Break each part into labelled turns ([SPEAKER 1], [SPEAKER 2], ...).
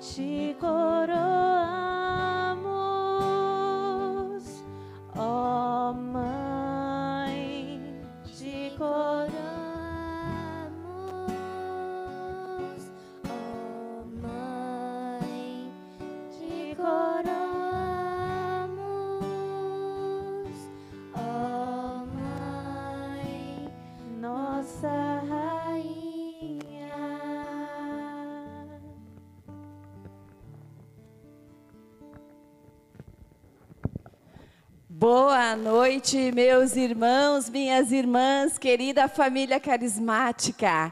[SPEAKER 1] te
[SPEAKER 2] noite, meus irmãos, minhas irmãs, querida família carismática.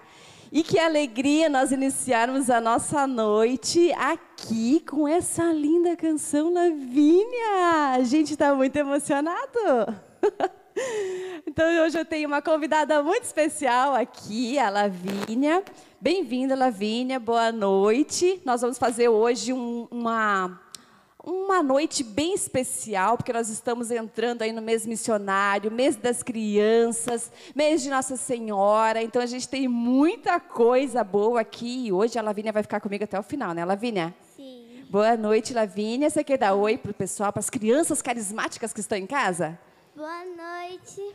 [SPEAKER 2] E que alegria nós iniciarmos a nossa noite aqui com essa linda canção Lavínia. A gente está muito emocionado. Então hoje eu tenho uma convidada muito especial aqui, a Lavínia. Bem-vinda, Lavínia. Boa noite. Nós vamos fazer hoje um- uma uma noite bem especial, porque nós estamos entrando aí no mês missionário, mês das crianças, mês de Nossa Senhora. Então a gente tem muita coisa boa aqui. E hoje a Lavínia vai ficar comigo até o final, né, Lavínia?
[SPEAKER 3] Sim.
[SPEAKER 2] Boa noite, Lavínia. Você quer dar oi pro pessoal, para as crianças carismáticas que estão em casa?
[SPEAKER 3] Boa noite.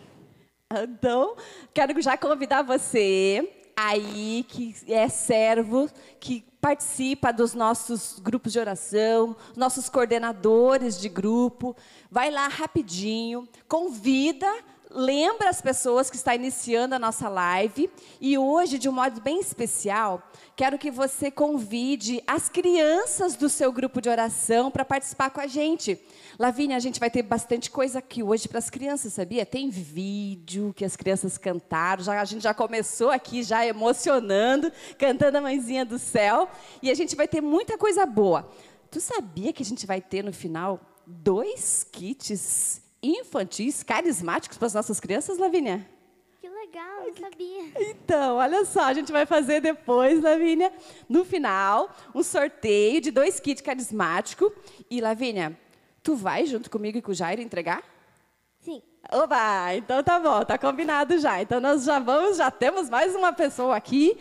[SPEAKER 2] Então, quero já convidar você aí que é servo, que participa dos nossos grupos de oração, nossos coordenadores de grupo, vai lá rapidinho, convida, lembra as pessoas que está iniciando a nossa live e hoje de um modo bem especial, quero que você convide as crianças do seu grupo de oração para participar com a gente. Lavínia, a gente vai ter bastante coisa aqui hoje para as crianças, sabia? Tem vídeo que as crianças cantaram, já, a gente já começou aqui já emocionando, cantando a Mãezinha do Céu, e a gente vai ter muita coisa boa. Tu sabia que a gente vai ter no final dois kits infantis carismáticos para as nossas crianças, Lavínia?
[SPEAKER 3] Que legal, não sabia.
[SPEAKER 2] Então, olha só, a gente vai fazer depois, Lavínia, no final, um sorteio de dois kits carismáticos. E, Lavínia, tu vai junto comigo e com o Jairo entregar?
[SPEAKER 3] Sim.
[SPEAKER 2] Oba, então tá bom, tá combinado já. Então nós já vamos, já temos mais uma pessoa aqui,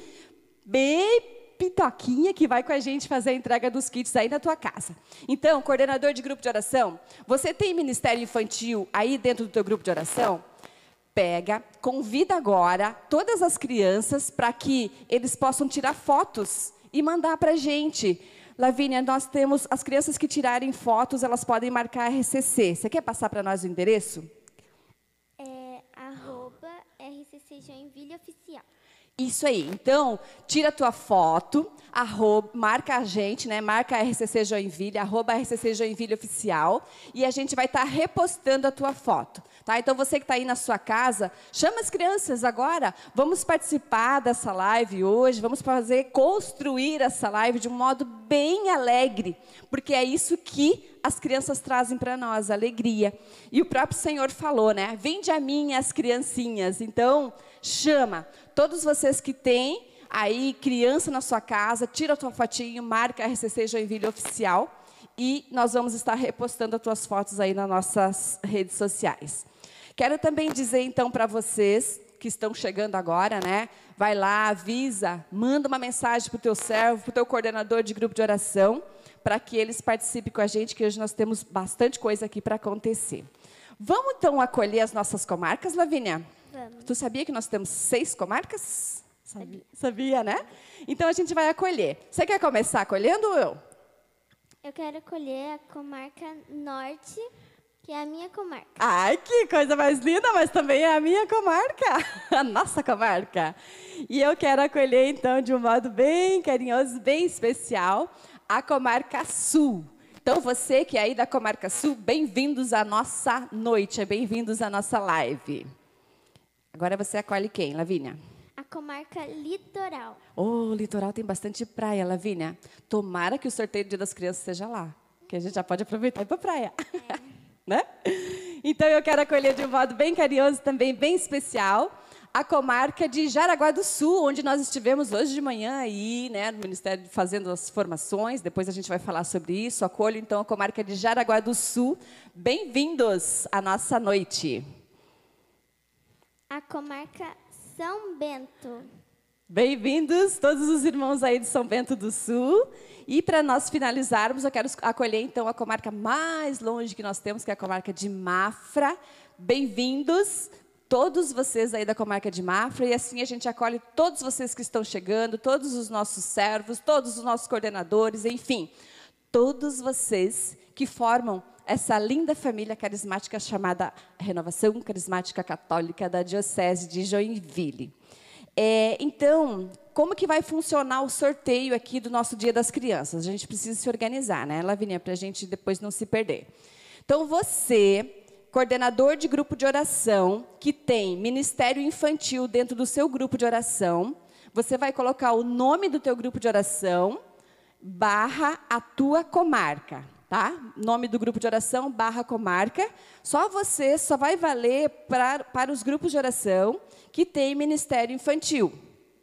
[SPEAKER 2] bem pitoquinha, que vai com a gente fazer a entrega dos kits aí na tua casa. Então, coordenador de grupo de oração, você tem ministério infantil aí dentro do teu grupo de oração? Pega, convida agora todas as crianças para que eles possam tirar fotos e mandar para a gente. Lavínia, nós temos as crianças que tirarem fotos, elas podem marcar RCC. Você quer passar para nós o endereço?
[SPEAKER 3] É arroba RCC Joinville Oficial.
[SPEAKER 2] Isso aí. Então, tira a tua foto, arroba, marca a gente, né? Marca a RCC Joinville, arroba RCC Joinville Oficial, e a gente vai estar repostando a tua foto. Tá? Então, você que está aí na sua casa, chama as crianças agora. Vamos participar dessa live hoje, vamos fazer, construir essa live de um modo bem alegre, porque é isso que as crianças trazem para nós, alegria. E o próprio Senhor falou, né? Vinde a mim as criancinhas. Então, chama todos vocês que têm aí criança na sua casa, tira a tua fotinho, marca RCC Joinville Oficial e nós vamos estar repostando as tuas fotos aí nas nossas redes sociais. Quero também dizer então para vocês que estão chegando agora, né? Vai lá, avisa, manda uma mensagem para o teu servo, para o teu coordenador de grupo de oração, para que eles participem com a gente, que hoje nós temos bastante coisa aqui para acontecer. Vamos então acolher as nossas comarcas, Lavínia?
[SPEAKER 3] Vamos.
[SPEAKER 2] Tu sabia que nós temos seis comarcas? Sabia, sabia né? Então a gente vai acolher. Você quer começar acolhendo ou eu?
[SPEAKER 3] Eu quero colher a comarca norte, que é a minha comarca.
[SPEAKER 2] Ai, que coisa mais linda, mas também é a minha comarca, a nossa comarca. E eu quero acolher, então, de um modo bem carinhoso, bem especial, a comarca sul. Então, você que é aí da comarca sul, bem-vindos à nossa noite, bem-vindos à nossa live. Agora você acolhe quem, Lavínia?
[SPEAKER 3] A comarca litoral.
[SPEAKER 2] Ô, litoral tem bastante praia, Lavínia. Tomara que o sorteio do Dia das Crianças seja lá, que a gente já pode aproveitar e ir para praia. né? Então eu quero acolher de um modo bem carinhoso, também bem especial, a comarca de Jaraguá do Sul, onde nós estivemos hoje de manhã aí, né, no Ministério fazendo as formações. Depois a gente vai falar sobre isso. Acolho então a comarca de Jaraguá do Sul. Bem-vindos à nossa noite.
[SPEAKER 3] A comarca São Bento.
[SPEAKER 2] Bem-vindos todos os irmãos aí de São Bento do Sul. E para nós finalizarmos, eu quero acolher então a comarca mais longe que nós temos, que é a comarca de Mafra. Bem-vindos todos vocês aí da comarca de Mafra e assim a gente acolhe todos vocês que estão chegando, todos os nossos servos, todos os nossos coordenadores, enfim, todos vocês que formam essa linda família carismática chamada Renovação Carismática Católica da Diocese de Joinville. É, então, como que vai funcionar o sorteio aqui do nosso Dia das Crianças? A gente precisa se organizar, né, Lavinia, para a gente depois não se perder. Então, você coordenador de grupo de oração que tem ministério infantil dentro do seu grupo de oração, você vai colocar o nome do teu grupo de oração barra a tua comarca, tá? Nome do grupo de oração barra comarca. Só você só vai valer pra, para os grupos de oração que tem ministério infantil,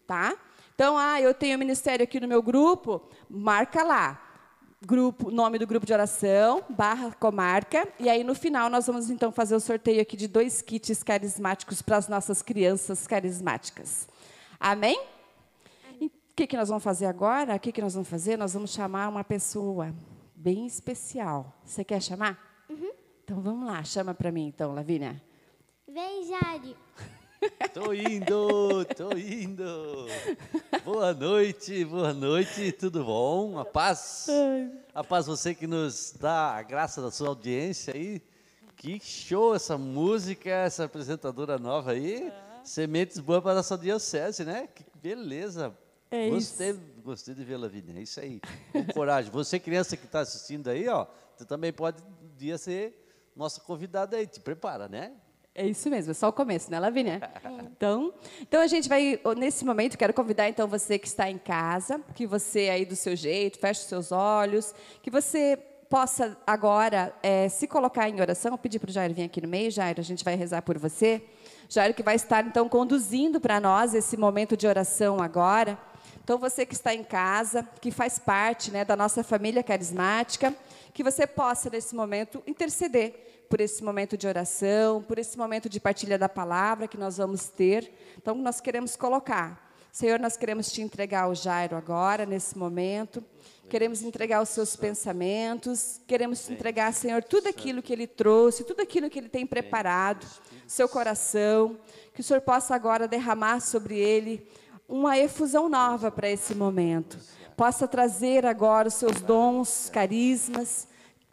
[SPEAKER 2] tá? Então, ah, eu tenho ministério aqui no meu grupo, marca lá grupo, nome do grupo de oração, barra comarca, e aí no final nós vamos então fazer o sorteio aqui de dois kits carismáticos para as nossas crianças carismáticas. Amém? O que, que nós vamos fazer agora? O que, que nós vamos fazer? Nós vamos chamar uma pessoa bem especial. Você quer chamar?
[SPEAKER 3] Uhum.
[SPEAKER 2] Então vamos lá, chama para mim então, Lavínia.
[SPEAKER 3] Vem, Jari.
[SPEAKER 4] Tô indo, tô indo. Boa noite, boa noite, tudo bom? A paz? A paz você que nos dá a graça da sua audiência aí. Que show essa música, essa apresentadora nova aí. Sementes boas para a nossa diocese, né? Que beleza.
[SPEAKER 2] É
[SPEAKER 4] gostei,
[SPEAKER 2] isso.
[SPEAKER 4] gostei de vê-la, Vini. É isso aí. Com coragem. Você, criança que está assistindo aí, ó, você também pode um dia ser nossa convidada aí. Te prepara, né?
[SPEAKER 2] É isso mesmo, é só o começo, né, Lavínia? Então, então a gente vai, nesse momento, quero convidar então você que está em casa, que você aí do seu jeito, feche os seus olhos, que você possa agora é, se colocar em oração. Vou pedir para o Jair vir aqui no meio, Jair, a gente vai rezar por você. Jair que vai estar então conduzindo para nós esse momento de oração agora. Então você que está em casa, que faz parte né, da nossa família carismática, que você possa nesse momento interceder por esse momento de oração, por esse momento de partilha da palavra que nós vamos ter. Então, nós queremos colocar. Senhor, nós queremos te entregar o Jairo agora, nesse momento. Queremos entregar os seus pensamentos. Queremos te entregar, Senhor, tudo aquilo que ele trouxe, tudo aquilo que ele tem preparado, seu coração. Que o Senhor possa agora derramar sobre ele uma efusão nova para esse momento. Possa trazer agora os seus dons, carismas,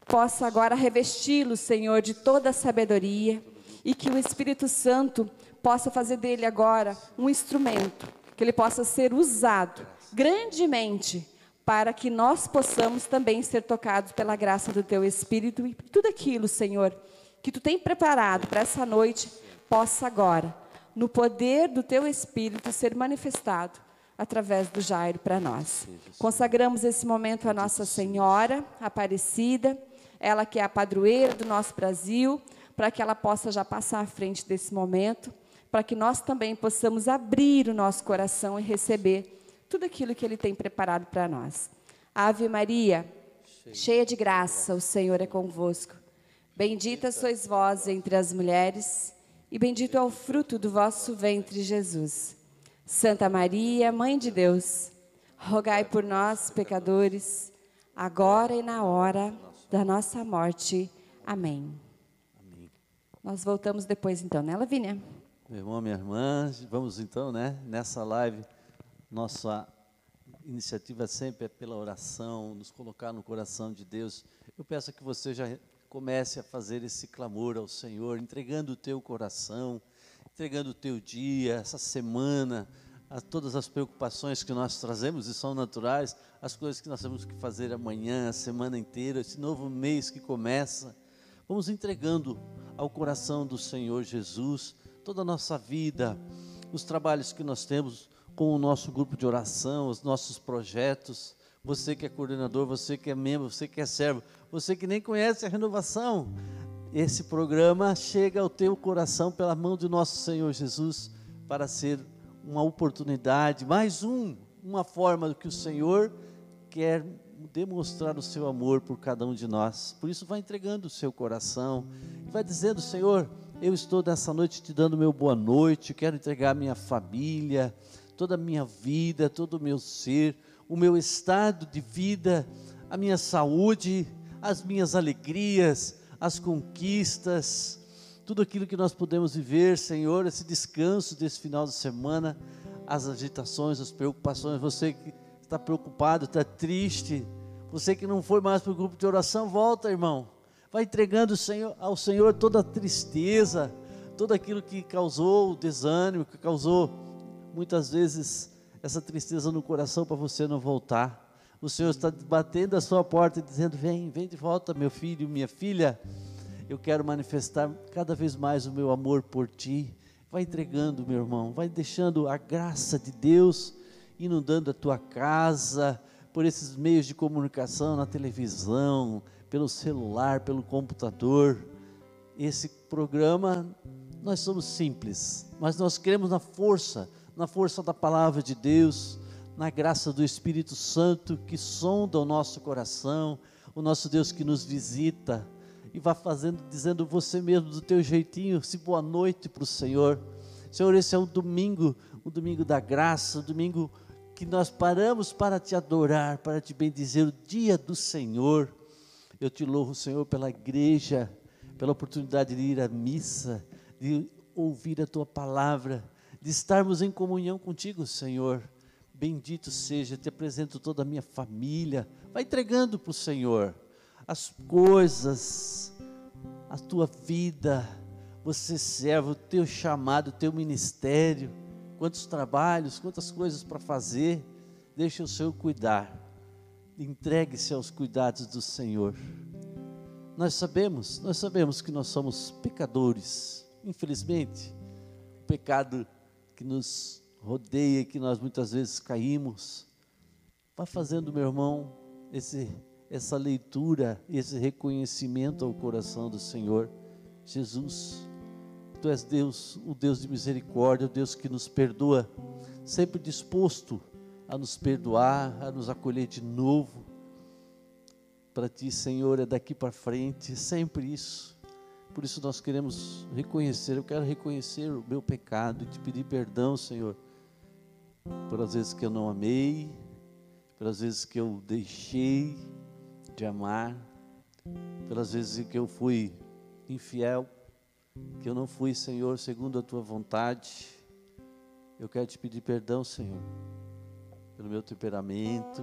[SPEAKER 2] possa agora revesti-lo, Senhor, de toda a sabedoria e que o Espírito Santo possa fazer dele agora um instrumento, que ele possa ser usado grandemente para que nós possamos também ser tocados pela graça do teu Espírito e tudo aquilo, Senhor, que tu tem preparado para essa noite possa agora, no poder do teu Espírito, ser manifestado através do Jairo para nós. Consagramos esse momento a Nossa Senhora Aparecida ela que é a padroeira do nosso Brasil, para que ela possa já passar à frente desse momento, para que nós também possamos abrir o nosso coração e receber tudo aquilo que Ele tem preparado para nós. Ave Maria, cheia de graça, o Senhor é convosco. Bendita sois vós entre as mulheres, e bendito é o fruto do vosso ventre, Jesus. Santa Maria, Mãe de Deus, rogai por nós, pecadores, agora e na hora da nossa morte. Amém.
[SPEAKER 4] Amém.
[SPEAKER 2] Nós voltamos depois então, né, Lavínia?
[SPEAKER 4] Meu irmão, minha irmã, vamos então, né, nessa live, nossa iniciativa sempre é pela oração, nos colocar no coração de Deus. Eu peço que você já comece a fazer esse clamor ao Senhor, entregando o teu coração, entregando o teu dia, essa semana, a todas as preocupações que nós trazemos e são naturais, as coisas que nós temos que fazer amanhã, a semana inteira, esse novo mês que começa. Vamos entregando ao coração do Senhor Jesus toda a nossa vida, os trabalhos que nós temos com o nosso grupo de oração, os nossos projetos. Você que é coordenador, você que é membro, você que é servo, você que nem conhece a renovação, esse programa chega ao teu coração pela mão de nosso Senhor Jesus para ser uma oportunidade, mais um, uma forma que o Senhor quer demonstrar o seu amor por cada um de nós. Por isso, vai entregando o seu coração, vai dizendo: Senhor, eu estou nessa noite te dando meu boa noite, quero entregar minha família, toda a minha vida, todo o meu ser, o meu estado de vida, a minha saúde, as minhas alegrias, as conquistas, tudo aquilo que nós podemos viver, Senhor, esse descanso desse final de semana, as agitações, as preocupações, você que está preocupado, está triste, você que não foi mais para o grupo de oração, volta, irmão. Vai entregando ao Senhor, toda a tristeza, tudo aquilo que causou desânimo, que causou muitas vezes essa tristeza no coração para você não voltar. O Senhor está batendo a sua porta e dizendo: Vem, vem de volta, meu filho, minha filha. Eu quero manifestar cada vez mais o meu amor por ti. Vai entregando, meu irmão, vai deixando a graça de Deus inundando a tua casa, por esses meios de comunicação, na televisão, pelo celular, pelo computador. Esse programa, nós somos simples, mas nós queremos na força, na força da palavra de Deus, na graça do Espírito Santo que sonda o nosso coração, o nosso Deus que nos visita e vai fazendo, dizendo você mesmo do teu jeitinho, se boa noite para o Senhor. Senhor, esse é um domingo, um domingo da graça, um domingo que nós paramos para te adorar, para te bendizer, o dia do Senhor. Eu te louvo, Senhor, pela igreja, pela oportunidade de ir à missa, de ouvir a tua palavra, de estarmos em comunhão contigo, Senhor. Bendito seja, te apresento toda a minha família. Vai entregando para o Senhor as coisas, a tua vida. Você serve o teu chamado, o teu ministério. Quantos trabalhos, quantas coisas para fazer. Deixa o Senhor cuidar. Entregue-se aos cuidados do Senhor. Nós sabemos, nós sabemos que nós somos pecadores. Infelizmente, o pecado que nos rodeia, que nós muitas vezes caímos. Vá fazendo, meu irmão, esse, essa leitura, esse reconhecimento ao coração do Senhor. Jesus, Tu és Deus, o Deus de misericórdia, o Deus que nos perdoa, sempre disposto a nos perdoar, a nos acolher de novo. Para Ti, Senhor, é daqui para frente, sempre isso. Por isso nós queremos reconhecer, eu quero reconhecer o meu pecado e te pedir perdão, Senhor pelas vezes que eu não amei, pelas vezes que eu deixei de amar, pelas vezes que eu fui infiel, que eu não fui, Senhor, segundo a tua vontade. Eu quero te pedir perdão, Senhor, pelo meu temperamento.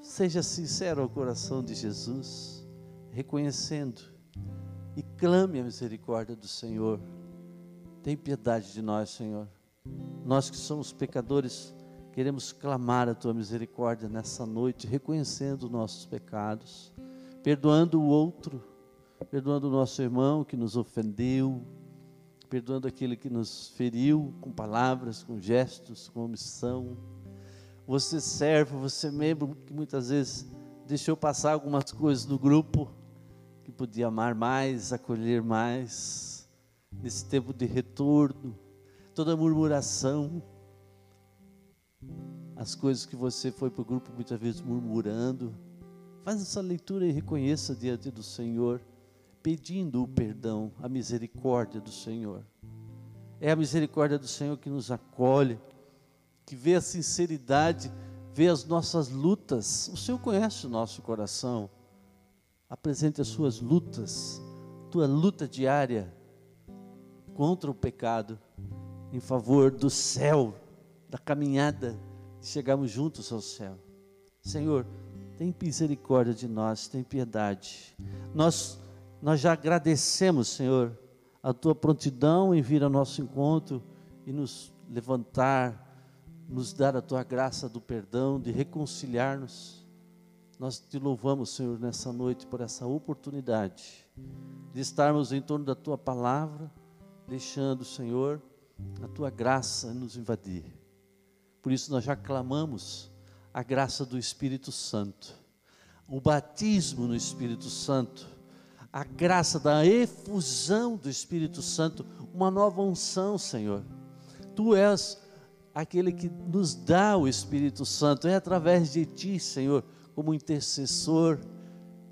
[SPEAKER 4] Seja sincero ao coração de Jesus, reconhecendo e clame a misericórdia do Senhor. Tem piedade de nós, Senhor. Nós que somos pecadores, queremos clamar a tua misericórdia nessa noite, reconhecendo nossos pecados, perdoando o outro, perdoando o nosso irmão que nos ofendeu, perdoando aquele que nos feriu com palavras, com gestos, com omissão. Você serve, você membro que muitas vezes deixou passar algumas coisas no grupo que podia amar mais, acolher mais nesse tempo de retorno toda murmuração, as coisas que você foi para o grupo muitas vezes murmurando. Faz essa leitura e reconheça diante do Senhor, pedindo o perdão, a misericórdia do Senhor. É a misericórdia do Senhor que nos acolhe, que vê a sinceridade, vê as nossas lutas. O Senhor conhece o nosso coração. Apresente as suas lutas, tua luta diária contra o pecado em favor do céu, da caminhada, de chegarmos juntos ao céu. Senhor, tem misericórdia de nós, tem piedade. Nós, nós já agradecemos, Senhor, a tua prontidão em vir ao nosso encontro e nos levantar, nos dar a tua graça do perdão, de reconciliar-nos. Nós te louvamos, Senhor, nessa noite por essa oportunidade de estarmos em torno da tua palavra, deixando, Senhor, a tua graça nos invadir. Por isso nós já clamamos a graça do Espírito Santo, o batismo no Espírito Santo, a graça da efusão do Espírito Santo, uma nova unção, Senhor. Tu és aquele que nos dá o Espírito Santo, é através de ti, Senhor, como intercessor.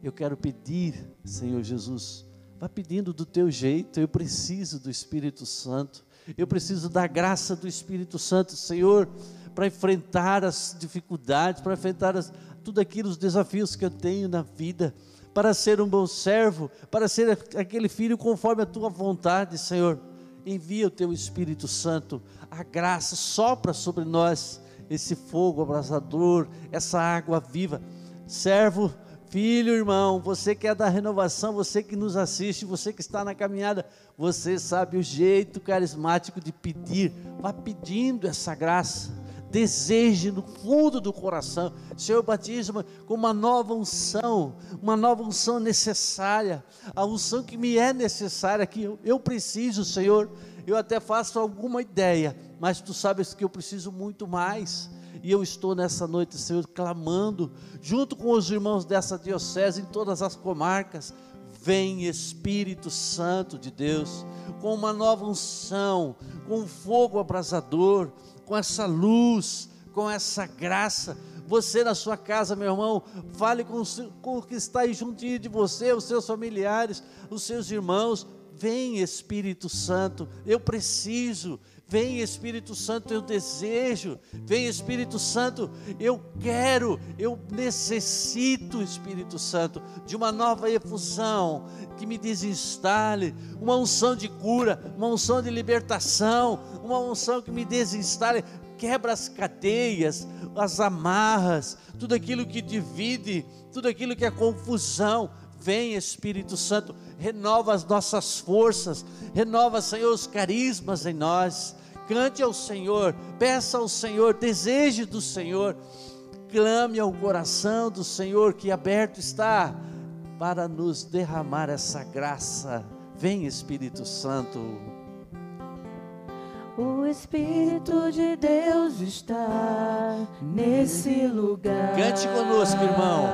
[SPEAKER 4] Eu quero pedir, Senhor Jesus, vá pedindo do teu jeito, eu preciso do Espírito Santo Eu preciso da graça do Espírito Santo, Senhor, para enfrentar as dificuldades, para enfrentar as, tudo aquilo, os desafios que eu tenho na vida, para ser um bom servo, para ser aquele filho conforme a tua vontade, Senhor. Envia o teu Espírito Santo, a graça sopra sobre nós esse fogo abrasador, essa água viva. Servo, filho, irmão, você que é da renovação, você que nos assiste, você que está na caminhada, você sabe o jeito carismático de pedir, vá pedindo essa graça. Deseje no fundo do coração, Senhor, batismo com uma nova unção, uma nova unção necessária, a unção que me é necessária, que eu, eu preciso, Senhor. Eu até faço alguma ideia, mas tu sabes que eu preciso muito mais. E eu estou nessa noite, Senhor, clamando, junto com os irmãos dessa diocese, em todas as comarcas. Vem Espírito Santo de Deus, com uma nova unção, com um fogo abrasador, com essa luz, com essa graça. Você na sua casa, meu irmão, fale com, com o que está aí juntinho de você, os seus familiares, os seus irmãos. Vem Espírito Santo, eu preciso, Vem Espírito Santo, eu desejo. Vem Espírito Santo, eu quero, eu necessito, Espírito Santo, de uma nova efusão que me desinstale, uma unção de cura, uma unção de libertação, uma unção que me desinstale, quebra as cadeias, as amarras, tudo aquilo que divide, tudo aquilo que é confusão. Vem Espírito Santo, renova as nossas forças, renova, Senhor, os carismas em nós. Cante ao Senhor, peça ao Senhor, deseje do Senhor, clame ao coração do Senhor que aberto está para nos derramar essa graça. Vem Espírito Santo.
[SPEAKER 1] O Espírito de Deus está nesse lugar.
[SPEAKER 4] Cante conosco, irmão.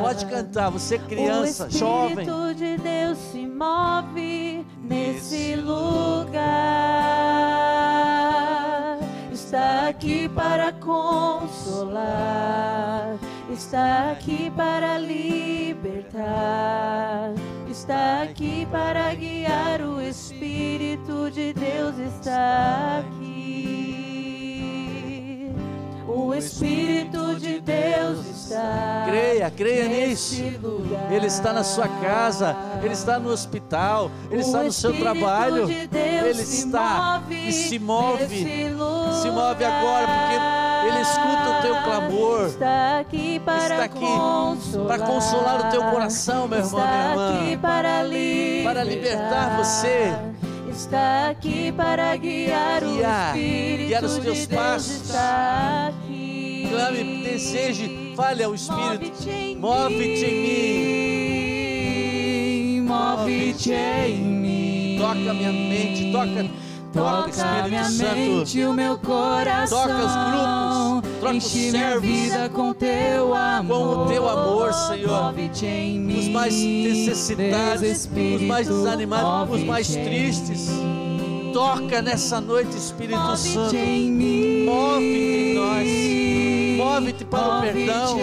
[SPEAKER 4] Pode cantar, você criança, jovem.
[SPEAKER 1] O Espírito de Deus se move nesse lugar. Está aqui para consolar, está aqui para libertar está aqui para guiar, Espírito de Deus está aqui. O Espírito de Deus está.
[SPEAKER 4] Creia, creia nisso.
[SPEAKER 1] Lugar.
[SPEAKER 4] Ele está na sua casa, ele está no hospital, ele
[SPEAKER 1] o
[SPEAKER 4] está no seu trabalho.
[SPEAKER 1] De
[SPEAKER 4] ele está e se move. Se move agora porque ele escuta o teu clamor.
[SPEAKER 1] Está aqui para
[SPEAKER 4] está aqui
[SPEAKER 1] consolar,
[SPEAKER 4] para consolar o teu coração, meu irmão, minha irmã.
[SPEAKER 1] Aqui para, libertar,
[SPEAKER 4] para libertar você.
[SPEAKER 1] Está aqui para guiar,
[SPEAKER 4] guiar
[SPEAKER 1] o Espírito
[SPEAKER 4] guiar os teus
[SPEAKER 1] de
[SPEAKER 4] passos.
[SPEAKER 1] está aqui.
[SPEAKER 4] Clame, deseje, fale ao Espírito.
[SPEAKER 1] Move-te em
[SPEAKER 4] mim.
[SPEAKER 1] Move-te em mim.
[SPEAKER 4] Toca minha mente, toca Toca, Espírito
[SPEAKER 1] minha
[SPEAKER 4] Santo.
[SPEAKER 1] mente, o meu coração.
[SPEAKER 4] Toca os grupos, troca os
[SPEAKER 1] Enche minha
[SPEAKER 4] servos.
[SPEAKER 1] vida com teu amor.
[SPEAKER 4] Com o teu amor, Senhor.
[SPEAKER 1] Mim.
[SPEAKER 4] Os mais necessitados,
[SPEAKER 1] Deus
[SPEAKER 4] os mais desanimados, os mais tristes. Toca nessa noite, Espírito
[SPEAKER 1] Move-te
[SPEAKER 4] Santo. Move-te em nós. Move-te para o
[SPEAKER 1] Move-te
[SPEAKER 4] perdão.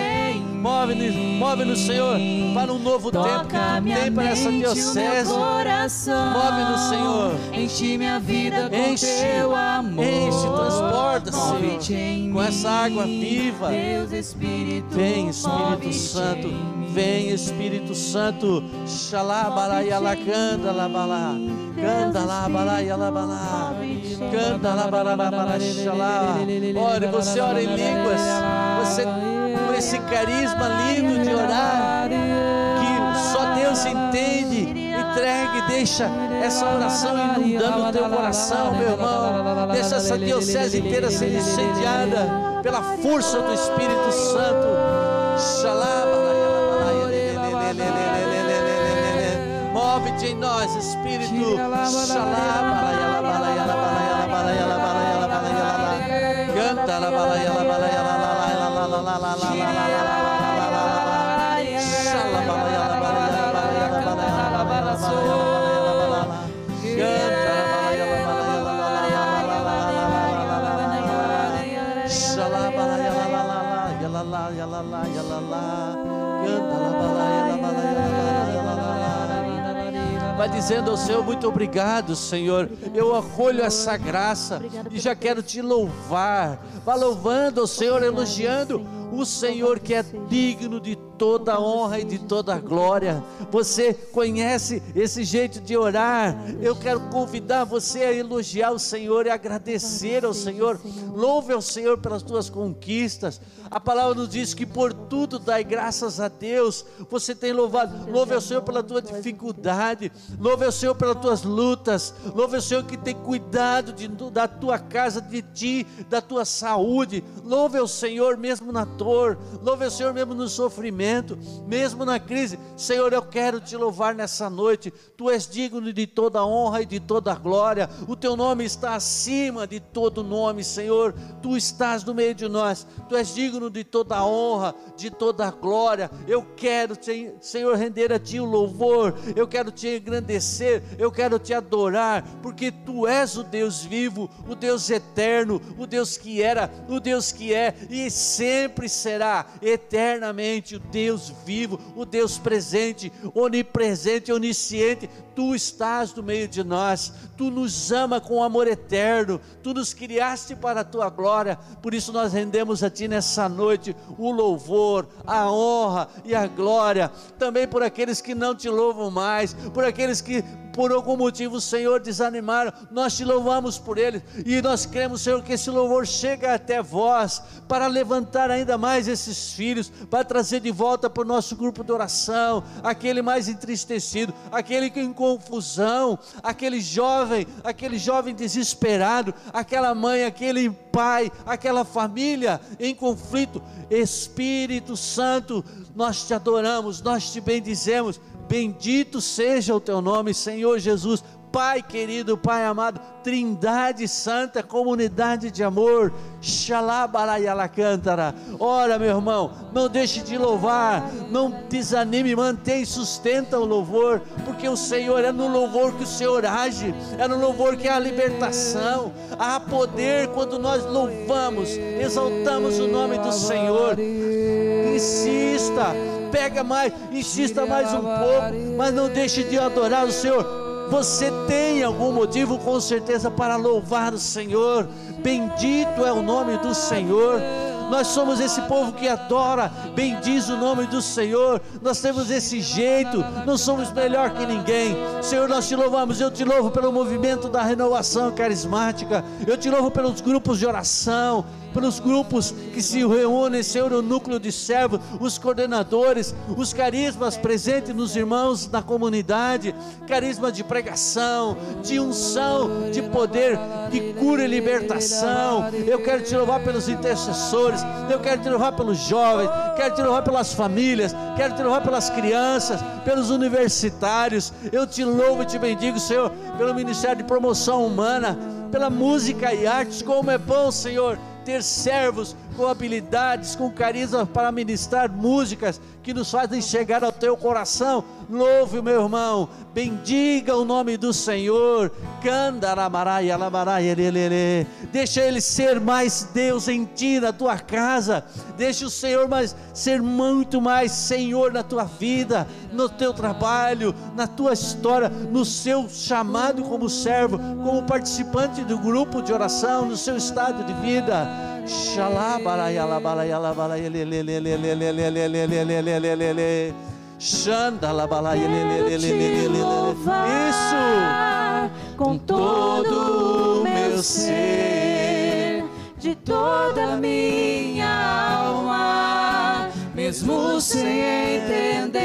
[SPEAKER 4] Move-nos, move-nos, Senhor, para um novo tempo que
[SPEAKER 1] Toca
[SPEAKER 4] tu tem para essa diocese. Move-nos, Senhor.
[SPEAKER 1] Enche minha vida com
[SPEAKER 4] Enche,
[SPEAKER 1] teu amor.
[SPEAKER 4] enche, transporta, Senhor, com essa água viva.
[SPEAKER 1] Deus Espírito,
[SPEAKER 4] Vem, Espírito Santo. Vem, Espírito Santo. Xalabaraialacanda labalá. Canda labaraialabalá. Canta labarabara xalá. Ore, você ora em línguas. Você, esse carisma lindo de orar, que só Deus entende. Entregue, deixa essa oração inundando o teu coração, meu irmão. Deixa essa diocese inteira ser incendiada pela força do Espírito Santo. Move-te em nós, Espírito. Canta Vai dizendo ao Senhor, muito obrigado, Senhor. Eu acolho essa graça e já quero te louvar. Vá louvando ao Senhor, elogiando o Senhor que é digno de toda honra e de toda glória. Você conhece esse jeito de orar? Eu quero convidar você a elogiar o Senhor e agradecer ao Senhor. Louve ao Senhor pelas tuas conquistas. A palavra nos diz que por tudo dai graças a Deus. Você tem louvado. Louve ao Senhor pela tua dificuldade. Louve ao Senhor pelas tuas lutas. Louve ao Senhor que tem cuidado de, da tua casa, de ti, da tua saúde. Louve ao Senhor mesmo na dor. Louve ao Senhor mesmo no sofrimento, mesmo na crise. Senhor, eu quero te louvar nessa noite. Tu és digno de toda honra e de toda glória. O teu nome está acima de todo nome, Senhor. Tu estás no meio de nós. Tu és digno de toda honra, de toda glória. Eu quero, Senhor, render a Ti o louvor, eu quero Te engrandecer, eu quero Te adorar, porque Tu és o Deus vivo, o Deus eterno, o Deus que era, o Deus que é e sempre será eternamente o Deus vivo, o Deus presente, onipresente, onisciente. Tu estás no meio de nós, Tu nos ama com amor eterno, Tu nos criaste para a Tua glória, por isso nós rendemos a Ti nessa noite o louvor, a honra e a glória, também por aqueles que não Te louvam mais, por aqueles que por algum motivo, Senhor, desanimaram, nós te louvamos por eles e nós cremos, Senhor, que esse louvor chega até vós para levantar ainda mais esses filhos, para trazer de volta para o nosso grupo de oração, aquele mais entristecido, aquele que em confusão, aquele jovem, aquele jovem desesperado, aquela mãe, aquele pai, aquela família em conflito. Espírito Santo, nós te adoramos, nós te bendizemos Bendito seja o teu nome, Senhor Jesus. Pai querido, Pai amado, Trindade Santa, comunidade de amor, Xalabarayalacântara. Ora, meu irmão, não deixe de louvar, não desanime, mantém e sustenta o louvor, porque o Senhor é no louvor que o Senhor age, é no louvor que a libertação. Há poder quando nós louvamos, exaltamos o nome do Senhor. Insista pega mais, insista mais um pouco, mas não deixe de adorar o Senhor. Você tem algum motivo, com certeza, para louvar o Senhor. Bendito é o nome do Senhor. Nós somos esse povo que adora, bendiz o nome do Senhor. Nós temos esse jeito, não somos melhor que ninguém. Senhor, nós te louvamos. Eu te louvo pelo movimento da renovação carismática. Eu te louvo pelos grupos de oração pelos grupos que se reúnem, Senhor, o núcleo de servos, os coordenadores, os carismas presentes nos irmãos na comunidade, carisma de pregação, de unção, de poder, de cura e libertação. Eu quero te louvar pelos intercessores, eu quero te louvar pelos jovens, quero te louvar pelas famílias, quero te louvar pelas crianças, pelos universitários. Eu te louvo e te bendigo, Senhor, pelo Ministério de Promoção Humana, pela música e artes, como é bom, Senhor ter servos com habilidades, com carisma para ministrar músicas que nos fazem chegar ao teu coração. Louve, meu irmão, bendiga o nome do Senhor. Deixa Ele ser mais Deus em ti, na tua casa. Deixa o Senhor mais, ser muito mais Senhor na tua vida, no teu trabalho, na tua história, no seu chamado como servo, como participante do grupo de oração, no seu estado de vida.
[SPEAKER 1] Isso com todo o meu ser, de toda minha alma, mesmo sem entender,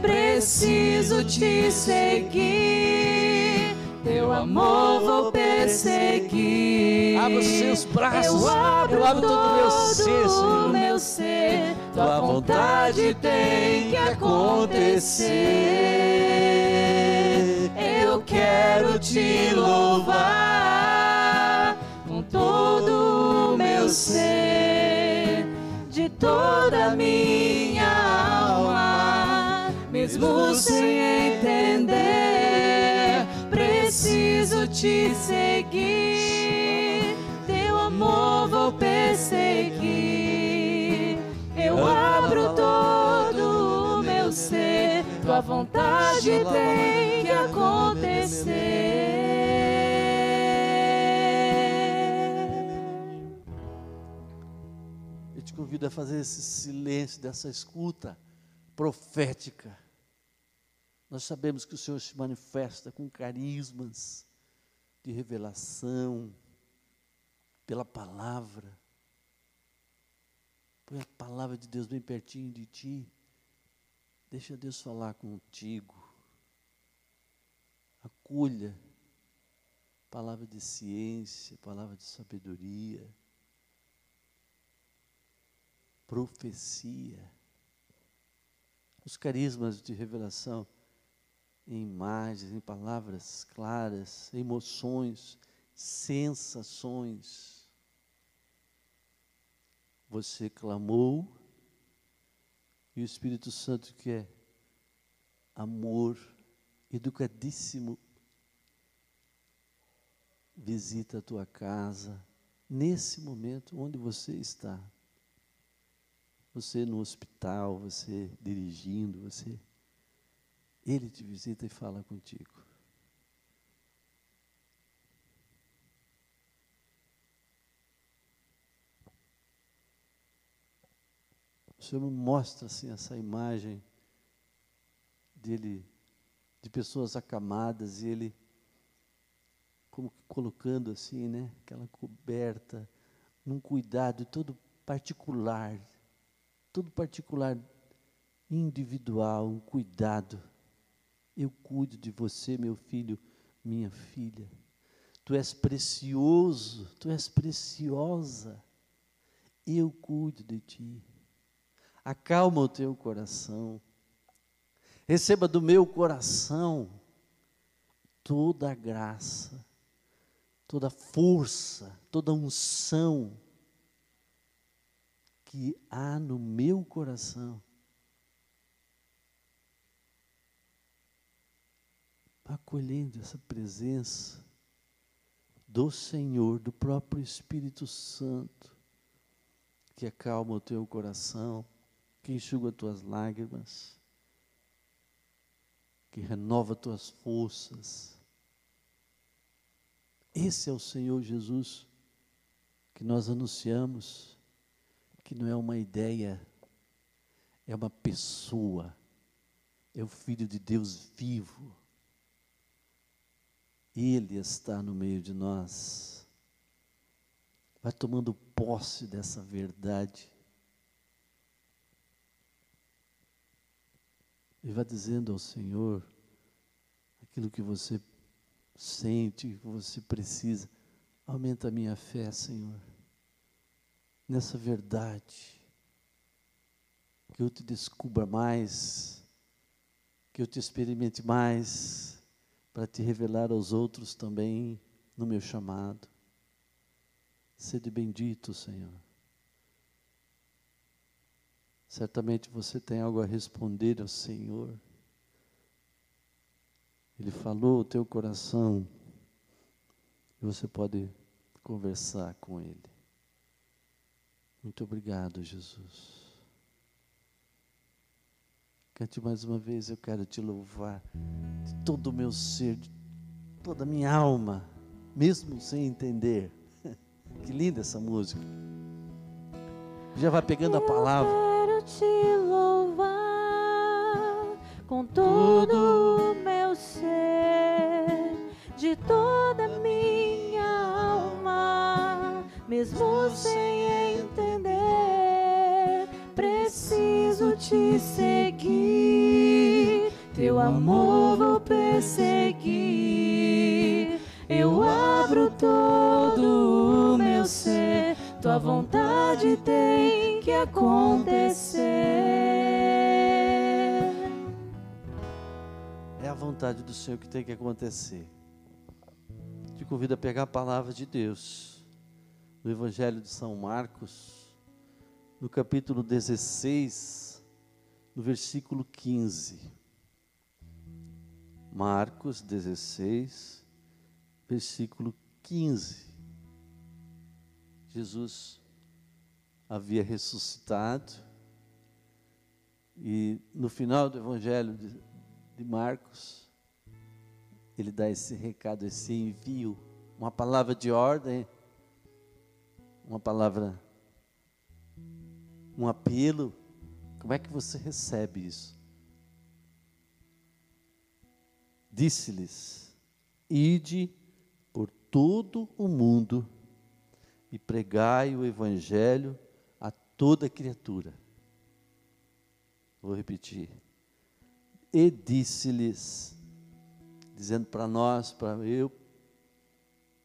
[SPEAKER 1] preciso te seguir. Teu amor vou perseguir.
[SPEAKER 4] Abra os seus braços.
[SPEAKER 1] Eu abro,
[SPEAKER 4] Eu abro todo o meu ser, Senhor.
[SPEAKER 1] meu ser. Tua vontade tem que acontecer. Eu quero te louvar com todo o meu ser, de toda a minha alma, mesmo sem entender. Preciso te seguir, teu amor vou perseguir. Eu abro todo o meu ser, tua vontade tem que acontecer.
[SPEAKER 4] Eu te convido a fazer esse silêncio dessa escuta profética. Nós sabemos que o Senhor se manifesta com carismas de revelação, pela palavra. Põe a palavra de Deus bem pertinho de ti. Deixa Deus falar contigo. Acolha palavra de ciência, palavra de sabedoria, profecia. Os carismas de revelação em imagens, em palavras claras, emoções, sensações. Você clamou e o Espírito Santo, que é amor, educadíssimo, visita a tua casa, nesse momento onde você está. Você no hospital, você dirigindo, você. Ele te visita e fala contigo. O Senhor mostra assim essa imagem dele, de pessoas acamadas e ele como que colocando assim, né, aquela coberta, num cuidado todo particular, todo particular, individual, um cuidado. Eu cuido de você, meu filho, minha filha. Tu és precioso, tu és preciosa. Eu cuido de ti acalma o teu coração. Receba do meu coração toda a graça, toda a força, toda a unção que há no meu coração. Acolhendo essa presença do Senhor, do próprio Espírito Santo, que acalma o teu coração que enxuga tuas lágrimas, que renova tuas forças. Esse é o Senhor Jesus que nós anunciamos, que não é uma ideia, é uma pessoa, é o Filho de Deus vivo. Ele está no meio de nós. Vai tomando posse dessa verdade. E vá dizendo ao Senhor aquilo que você sente, que você precisa. Aumenta a minha fé, Senhor, nessa verdade. Que eu te descubra mais, que eu te experimente mais, para te revelar aos outros também no meu chamado. Sede bendito, Senhor. Certamente você tem algo a responder ao Senhor. Ele falou o teu coração e você pode conversar com Ele. Muito obrigado, Jesus. Cante mais uma vez, eu quero te louvar de todo o meu ser, de toda a minha alma, mesmo sem entender. Que linda essa música. Já vai pegando a palavra
[SPEAKER 1] te louvar com todo o meu ser, de toda minha alma, mesmo sem entender. Preciso te seguir, amor vou perseguir. Eu abro todo o meu ser, tua vontade tem que acontecer.
[SPEAKER 4] É a vontade do Senhor que tem que acontecer. Te convido a pegar a palavra de Deus no Evangelho de São Marcos, no capítulo 16, no versículo 15. Marcos 16, versículo 15. Jesus havia ressuscitado. E no final do Evangelho de, de Marcos, ele dá esse recado, esse envio, uma palavra de ordem, uma palavra, um apelo. Como é que você recebe isso? Disse-lhes: Ide por todo o mundo e pregai o evangelho a toda criatura. Vou repetir. E disse-lhes, dizendo para nós, para eu,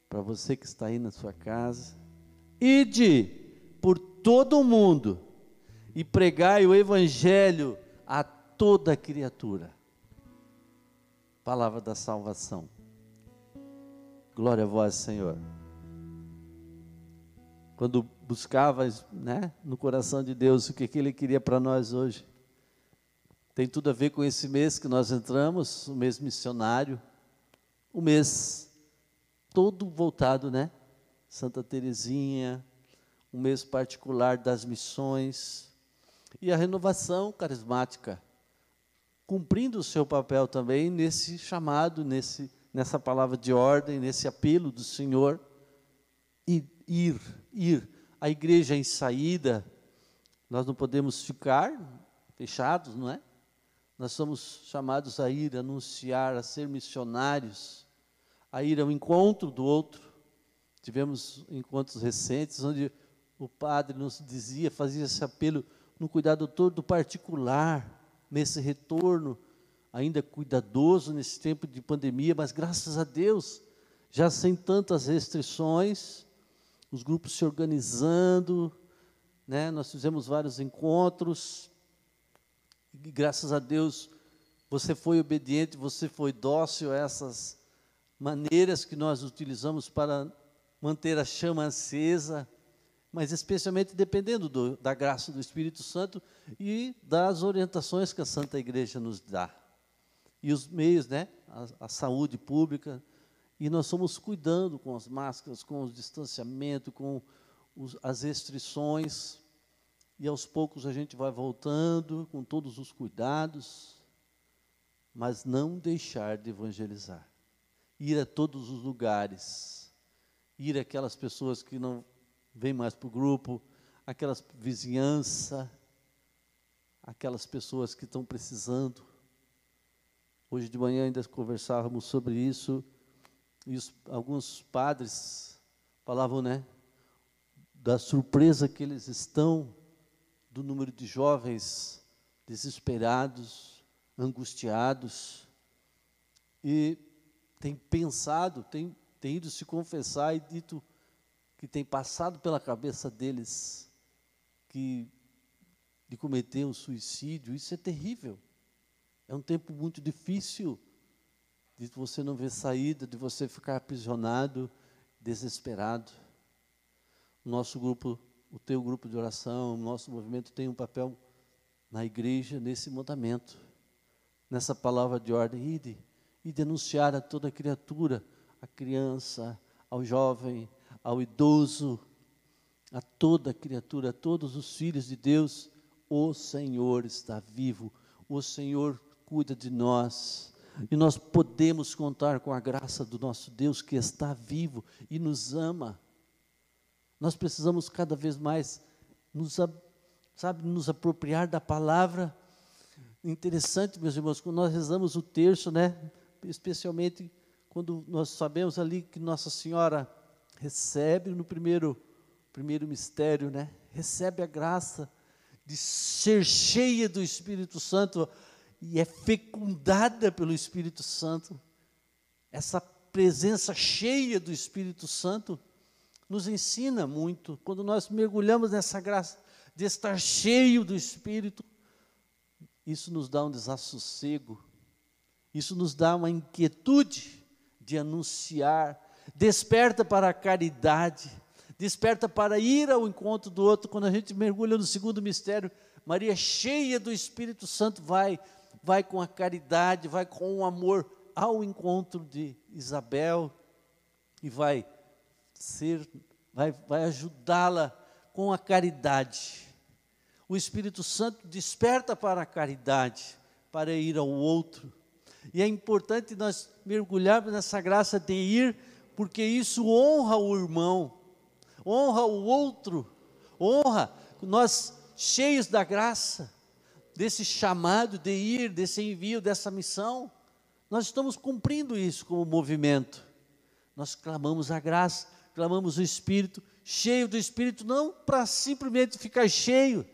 [SPEAKER 4] para você que está aí na sua casa, ide por todo o mundo e pregai o evangelho a toda criatura. Palavra da salvação. Glória a vós, Senhor. Quando buscava né, no coração de Deus o que, que Ele queria para nós hoje, tem tudo a ver com esse mês que nós entramos, o mês missionário, o mês todo voltado, né? Santa Teresinha, um mês particular das missões e a renovação carismática, cumprindo o seu papel também nesse chamado, nesse, nessa palavra de ordem, nesse apelo do Senhor, e ir, ir. A igreja em saída, nós não podemos ficar fechados, não é? Nós somos chamados a ir anunciar, a ser missionários, a ir ao encontro do outro. Tivemos encontros recentes onde o padre nos dizia, fazia esse apelo no cuidado todo particular, nesse retorno, ainda cuidadoso nesse tempo de pandemia, mas graças a Deus, já sem tantas restrições, os grupos se organizando, né? nós fizemos vários encontros, e graças a Deus, você foi obediente, você foi dócil a essas maneiras que nós utilizamos para manter a chama acesa, mas especialmente dependendo do, da graça do Espírito Santo e das orientações que a Santa Igreja nos dá. E os meios, né? A, a saúde pública. E nós somos cuidando com as máscaras, com o distanciamento, com os, as restrições, e aos poucos a gente vai voltando com todos os cuidados, mas não deixar de evangelizar. Ir a todos os lugares, ir aquelas pessoas que não vêm mais para o grupo, aquelas vizinhança, aquelas pessoas que estão precisando. Hoje de manhã ainda conversávamos sobre isso, e os, alguns padres falavam, né, da surpresa que eles estão do número de jovens desesperados, angustiados, e tem pensado, tem, tem ido se confessar e dito que tem passado pela cabeça deles que de cometer um suicídio, isso é terrível. É um tempo muito difícil de você não ver saída, de você ficar aprisionado, desesperado. O nosso grupo o teu grupo de oração, o nosso movimento tem um papel na igreja nesse mandamento, nessa palavra de ordem, ide e denunciar a toda criatura, a criança, ao jovem, ao idoso, a toda criatura, a todos os filhos de Deus, o Senhor está vivo, o Senhor cuida de nós. E nós podemos contar com a graça do nosso Deus que está vivo e nos ama. Nós precisamos cada vez mais nos, sabe, nos apropriar da palavra. Interessante, meus irmãos, quando nós rezamos o terço, né? Especialmente quando nós sabemos ali que Nossa Senhora recebe no primeiro primeiro mistério, né? Recebe a graça de ser cheia do Espírito Santo e é fecundada pelo Espírito Santo. Essa presença cheia do Espírito Santo nos ensina muito. Quando nós mergulhamos nessa graça de estar cheio do Espírito, isso nos dá um desassossego, isso nos dá uma inquietude de anunciar, desperta para a caridade, desperta para ir ao encontro do outro. Quando a gente mergulha no segundo mistério, Maria, cheia do Espírito Santo, vai, vai com a caridade, vai com o amor ao encontro de Isabel e vai ser, vai, vai ajudá-la com a caridade. O Espírito Santo desperta para a caridade, para ir ao outro. E é importante nós mergulharmos nessa graça de ir, porque isso honra o irmão, honra o outro, honra nós cheios da graça, desse chamado de ir, desse envio, dessa missão. Nós estamos cumprindo isso como movimento. Nós clamamos a graça, clamamos o Espírito, cheio do Espírito, não para simplesmente ficar cheio,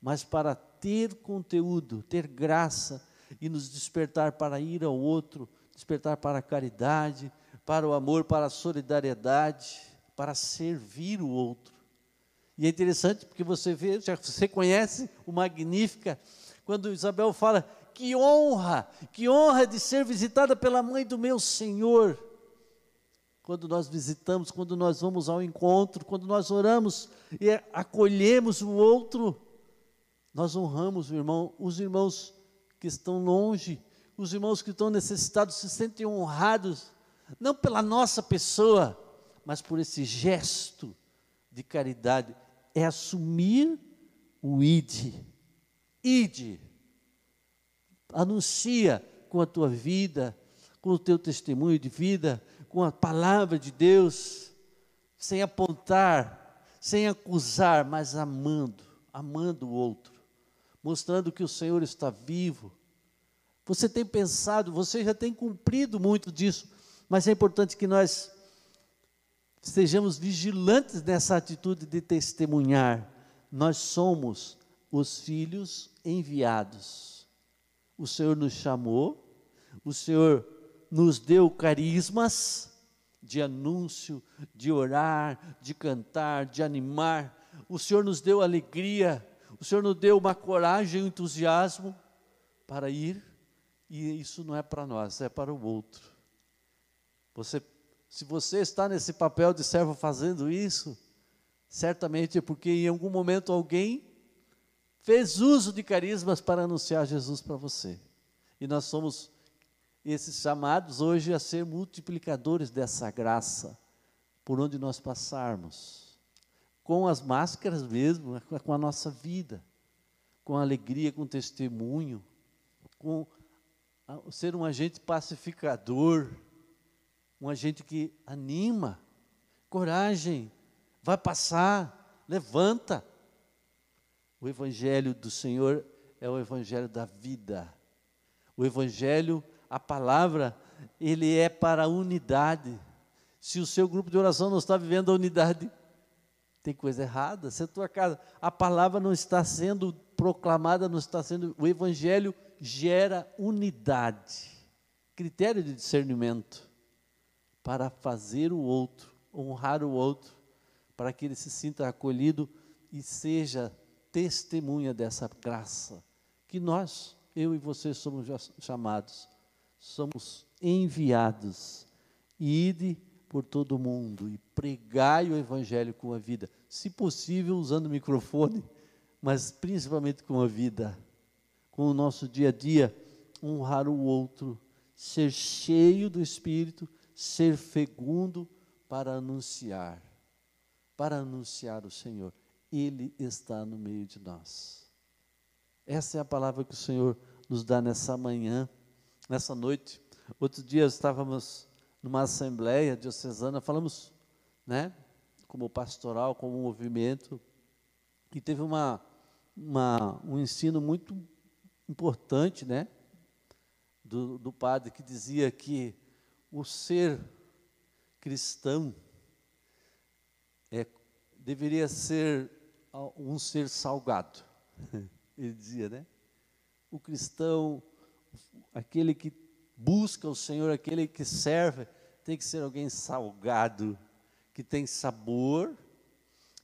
[SPEAKER 4] mas para ter conteúdo, ter graça e nos despertar para ir ao outro, despertar para a caridade, para o amor, para a solidariedade, para servir o outro. E é interessante porque você vê, já você conhece o Magnífica, quando Isabel fala: que honra, que honra de ser visitada pela mãe do meu Senhor. Quando nós visitamos, quando nós vamos ao encontro, quando nós oramos e acolhemos o outro, nós honramos o irmão, os irmãos que estão longe, os irmãos que estão necessitados se sentem honrados, não pela nossa pessoa, mas por esse gesto de caridade, é assumir o id. Ide. Anuncia com a tua vida, com o teu testemunho de vida, com a palavra de Deus, sem apontar, sem acusar, mas amando, amando o outro, mostrando que o Senhor está vivo. Você tem pensado, você já tem cumprido muito disso, mas é importante que nós Sejamos vigilantes nessa atitude de testemunhar. Nós somos os filhos enviados. O Senhor nos chamou, o Senhor nos deu carismas de anúncio, de orar, de cantar, de animar. O Senhor nos deu alegria, o Senhor nos deu uma coragem, um entusiasmo para ir, e isso não é para nós, é para o outro. Você se você está nesse papel de servo fazendo isso, certamente é porque em algum momento alguém fez uso de carismas para anunciar Jesus para você. E nós somos esses chamados hoje a ser multiplicadores dessa graça por onde nós passarmos, com as máscaras mesmo, com a nossa vida, com alegria, com testemunho, com ser um agente pacificador um agente que anima, coragem, vai passar, levanta. O Evangelho do Senhor é o Evangelho da vida. O Evangelho, a palavra, ele é para a unidade. Se o seu grupo de oração não está vivendo a unidade, tem coisa errada. Se a tua casa, a palavra não está sendo proclamada, não está sendo. O Evangelho gera unidade, critério de discernimento para fazer o outro, honrar o outro, para que ele se sinta acolhido e seja testemunha dessa graça que nós, eu e você, somos chamados, somos enviados. Ide por todo o mundo e pregai o evangelho com a vida, se possível usando o microfone, mas principalmente com a vida, com o nosso dia a dia, honrar o outro, ser cheio do Espírito ser fecundo para anunciar, para anunciar o Senhor. Ele está no meio de nós. Essa é a palavra que o Senhor nos dá nessa manhã, nessa noite. Outro dia estávamos numa assembleia diocesana, falamos, né, como pastoral, como movimento, e teve uma, uma, um ensino muito importante, né, do, do padre que dizia que o ser cristão é, deveria ser um ser salgado. Ele dizia, né? O cristão, aquele que busca o Senhor, aquele que serve, tem que ser alguém salgado, que tem sabor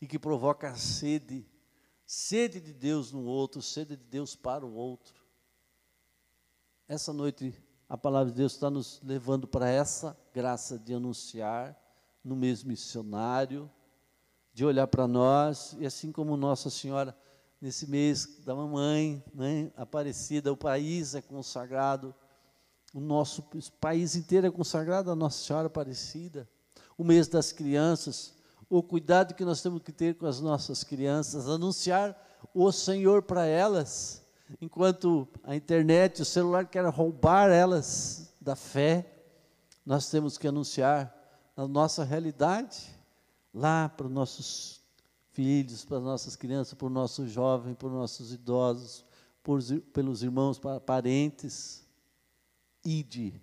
[SPEAKER 4] e que provoca sede, sede de Deus no outro, sede de Deus para o outro. Essa noite a palavra de Deus está nos levando para essa graça de anunciar no mesmo missionário, de olhar para nós, e assim como Nossa Senhora, nesse mês da mamãe, né, Aparecida, o país é consagrado, o nosso país inteiro é consagrado a Nossa Senhora Aparecida, o mês das crianças, o cuidado que nós temos que ter com as nossas crianças, anunciar o Senhor para elas, enquanto a internet, o celular quer roubar elas da fé, nós temos que anunciar a nossa realidade lá para os nossos filhos, para as nossas crianças, para os nossos jovens, para os nossos idosos, por, pelos irmãos, parentes. Ide,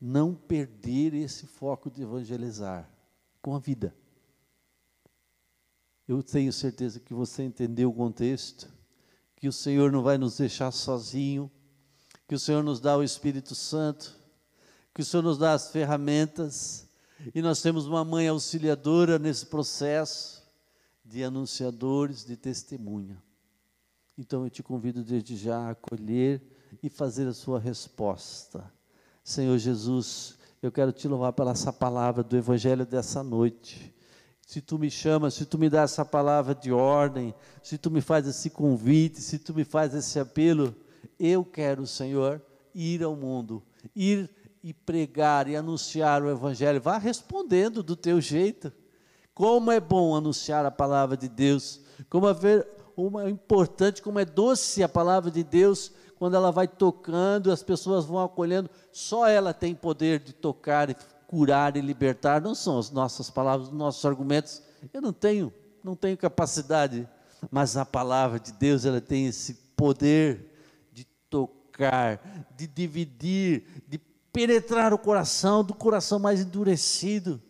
[SPEAKER 4] não perder esse foco de evangelizar com a vida. Eu tenho certeza que você entendeu o contexto, que o Senhor não vai nos deixar sozinho, que o Senhor nos dá o Espírito Santo, que o Senhor nos dá as ferramentas, e nós temos uma mãe auxiliadora nesse processo de anunciadores, de testemunha. Então eu te convido desde já a acolher e fazer a sua resposta. Senhor Jesus, eu quero te louvar pela essa palavra do Evangelho dessa noite. Se tu me chamas, se tu me dá essa palavra de ordem, se tu me faz esse convite, se tu me faz esse apelo, eu quero, Senhor, ir ao mundo, ir e pregar e anunciar o Evangelho. Vá respondendo do teu jeito. Como é bom anunciar a palavra de Deus, como é, ver, é importante, como é doce a palavra de Deus, quando ela vai tocando, as pessoas vão acolhendo, só ela tem poder de tocar e curar e libertar, não são as nossas palavras, os nossos argumentos. Eu não tenho, não tenho capacidade, mas a palavra de Deus, ela tem esse poder de tocar, de dividir, de penetrar o coração, do coração mais endurecido.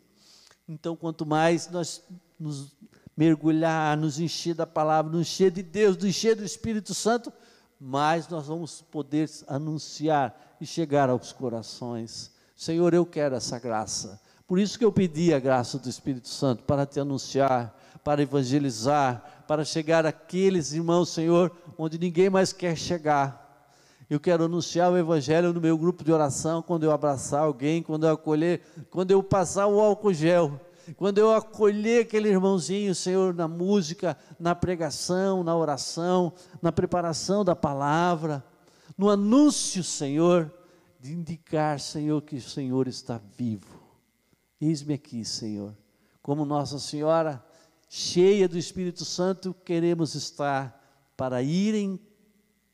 [SPEAKER 4] Então, quanto mais nós nos mergulhar, nos encher da palavra, nos encher de Deus, nos encher do Espírito Santo, mais nós vamos poder anunciar e chegar aos corações. Senhor, eu quero essa graça. Por isso que eu pedi a graça do Espírito Santo para te anunciar, para evangelizar, para chegar àqueles irmãos, Senhor, onde ninguém mais quer chegar. Eu quero anunciar o Evangelho no meu grupo de oração, quando eu abraçar alguém, quando eu acolher, quando eu passar o álcool gel, quando eu acolher aquele irmãozinho, Senhor, na música, na pregação, na oração, na preparação da palavra, no anúncio, Senhor, de indicar, Senhor, que o Senhor está vivo. Eis-me aqui, Senhor. Como Nossa Senhora, cheia do Espírito Santo, queremos estar para ir em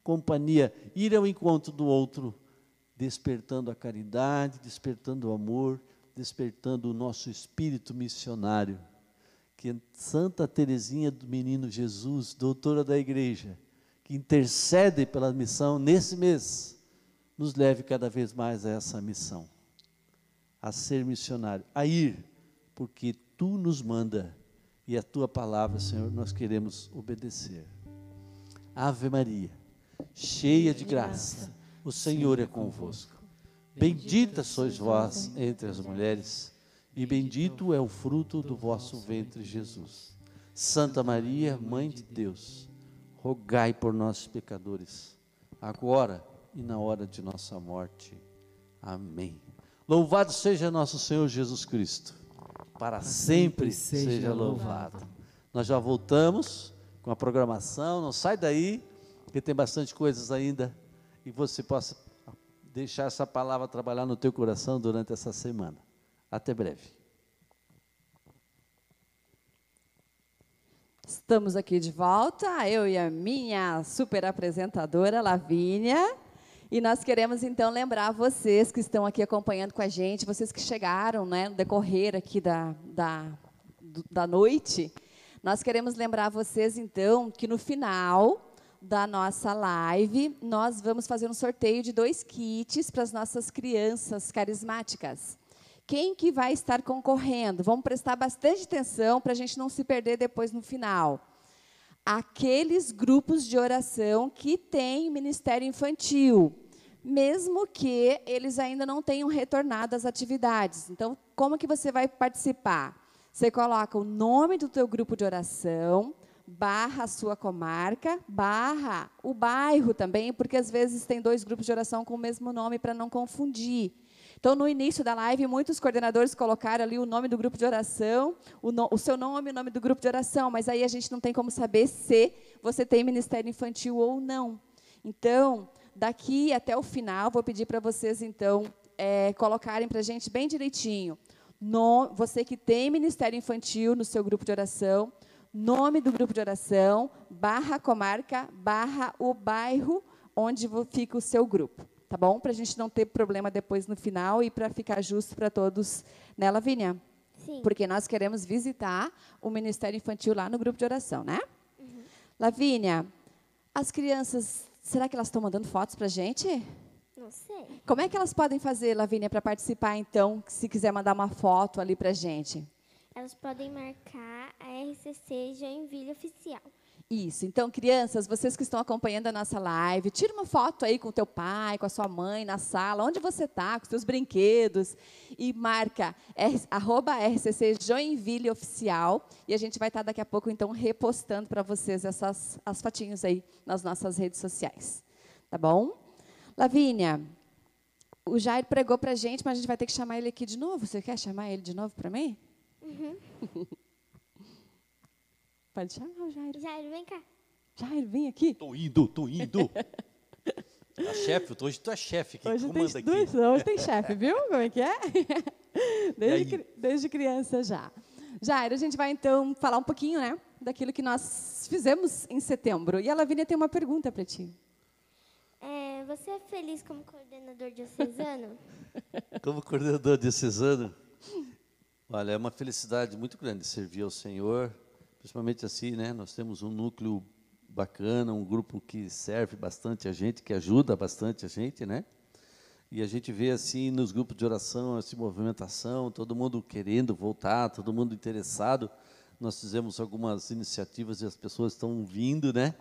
[SPEAKER 4] companhia, ir ao encontro do outro, despertando a caridade, despertando o amor, despertando o nosso espírito missionário. Que Santa Teresinha do Menino Jesus, doutora da igreja, que intercede pela missão nesse mês, nos leve cada vez mais a essa missão, a ser missionário, a ir, porque tu nos manda e a tua palavra, Senhor, nós queremos obedecer. Ave Maria cheia de graça, o Senhor é convosco. Bendita sois vós entre as mulheres, e bendito é o fruto do vosso ventre, Jesus. Santa Maria, Mãe de Deus, rogai por nós, pecadores, agora e na hora de nossa morte. Amém. Louvado seja nosso Senhor Jesus Cristo, para sempre seja louvado. Nós já voltamos com a programação, não sai daí porque tem bastante coisas ainda e você possa deixar essa palavra trabalhar no teu coração durante essa semana. Até breve.
[SPEAKER 2] Estamos aqui de volta, eu e a minha super apresentadora Lavínia. E nós queremos então lembrar vocês que estão aqui acompanhando com a gente, vocês que chegaram né, no decorrer aqui da, da, da noite, nós queremos lembrar vocês então que no final da nossa live, nós vamos fazer um sorteio de dois kits para as nossas crianças carismáticas. Quem que vai estar concorrendo? Vamos prestar bastante atenção para a gente não se perder depois no final. Aqueles grupos de oração que têm ministério infantil, mesmo que eles ainda não tenham retornado às atividades. Então, como que você vai participar? Você coloca o nome do teu grupo de oração, barra a sua comarca, barra o bairro também, porque às vezes tem dois grupos de oração com o mesmo nome para não confundir. Então, no início da live, muitos coordenadores colocaram ali o nome do grupo de oração, o, no, o seu nome e o nome do grupo de oração, mas aí a gente não tem como saber se você tem ministério infantil ou não. Então, daqui até o final, vou pedir para vocês, então, é, colocarem para a gente bem direitinho. No, você que tem ministério infantil no seu grupo de oração, nome do grupo de oração, barra comarca, barra o bairro, onde fica o seu grupo, tá bom? Para a gente não ter problema depois no final e para ficar justo para todos, né, Lavínia?
[SPEAKER 3] Sim.
[SPEAKER 2] Porque nós queremos visitar o Ministério Infantil lá no grupo de oração, né? Lavínia, as crianças, será que elas estão mandando fotos para a gente?
[SPEAKER 3] Não sei.
[SPEAKER 2] Como é que elas podem fazer, Lavínia, para participar, então, se quiser mandar uma foto ali para a gente?
[SPEAKER 3] Elas podem marcar a RCC Joinville Oficial.
[SPEAKER 2] Isso. Então, crianças, vocês que estão acompanhando a nossa live, tira uma foto aí com o teu pai, com a sua mãe na sala, onde você está, com os seus brinquedos, e marca R, arroba RCC Joinville Oficial. E a gente vai estar daqui a pouco, então, repostando para vocês essas as fotinhos aí nas nossas redes sociais. Tá bom? Lavínia, o Jair pregou para a gente, mas a gente vai ter que chamar ele aqui de novo. Você quer chamar ele de novo para mim? Pode chamar o Jair.
[SPEAKER 3] Jairo, vem cá.
[SPEAKER 2] Jair, vem aqui.
[SPEAKER 4] Tô indo, tô indo. A chefe, hoje tu é chefe, quem
[SPEAKER 2] Hoje
[SPEAKER 4] comanda
[SPEAKER 2] tem,
[SPEAKER 4] aqui.
[SPEAKER 2] dois, hoje tem chefe, viu? Como é que é? Desde, desde criança já. Jair, a gente vai então falar um pouquinho, né, daquilo que nós fizemos em setembro. E a Lavínia tem uma pergunta para ti.
[SPEAKER 3] É, você é feliz como coordenador diocesano?
[SPEAKER 4] Como coordenador diocesano, olha, é uma felicidade muito grande servir ao Senhor, principalmente assim, né? Nós temos um núcleo bacana, um grupo que serve bastante a gente, que ajuda bastante a gente, né? E a gente vê assim nos grupos de oração, essa movimentação, todo mundo querendo voltar, todo mundo interessado. Nós fizemos algumas iniciativas e as pessoas estão vindo, né?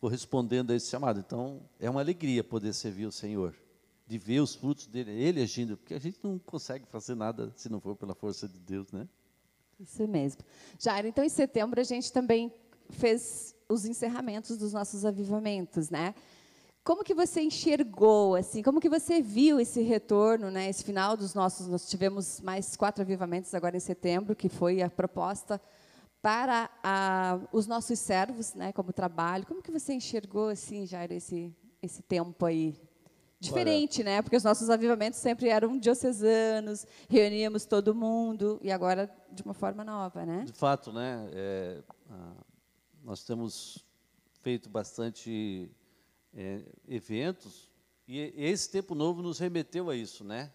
[SPEAKER 4] Correspondendo a esse chamado. Então, é uma alegria poder servir o Senhor, de ver os frutos dele, ele agindo, porque a gente não consegue fazer nada se não for pela força de Deus, né?
[SPEAKER 2] Isso mesmo. Jair, então em setembro a gente também fez os encerramentos dos nossos avivamentos, né? Como que você enxergou, assim, como que você viu esse retorno, né? Esse final dos nossos, nós tivemos mais quatro avivamentos agora em setembro, que foi a proposta para a, os nossos servos, né? Como trabalho. Como que você enxergou, assim, Jair, esse esse tempo aí? Diferente, né? Porque os nossos avivamentos sempre eram diocesanos, reuníamos todo mundo, e agora de uma forma nova, né?
[SPEAKER 4] De fato, né? é, nós temos feito bastante é, eventos e esse tempo novo nos remeteu a isso, né?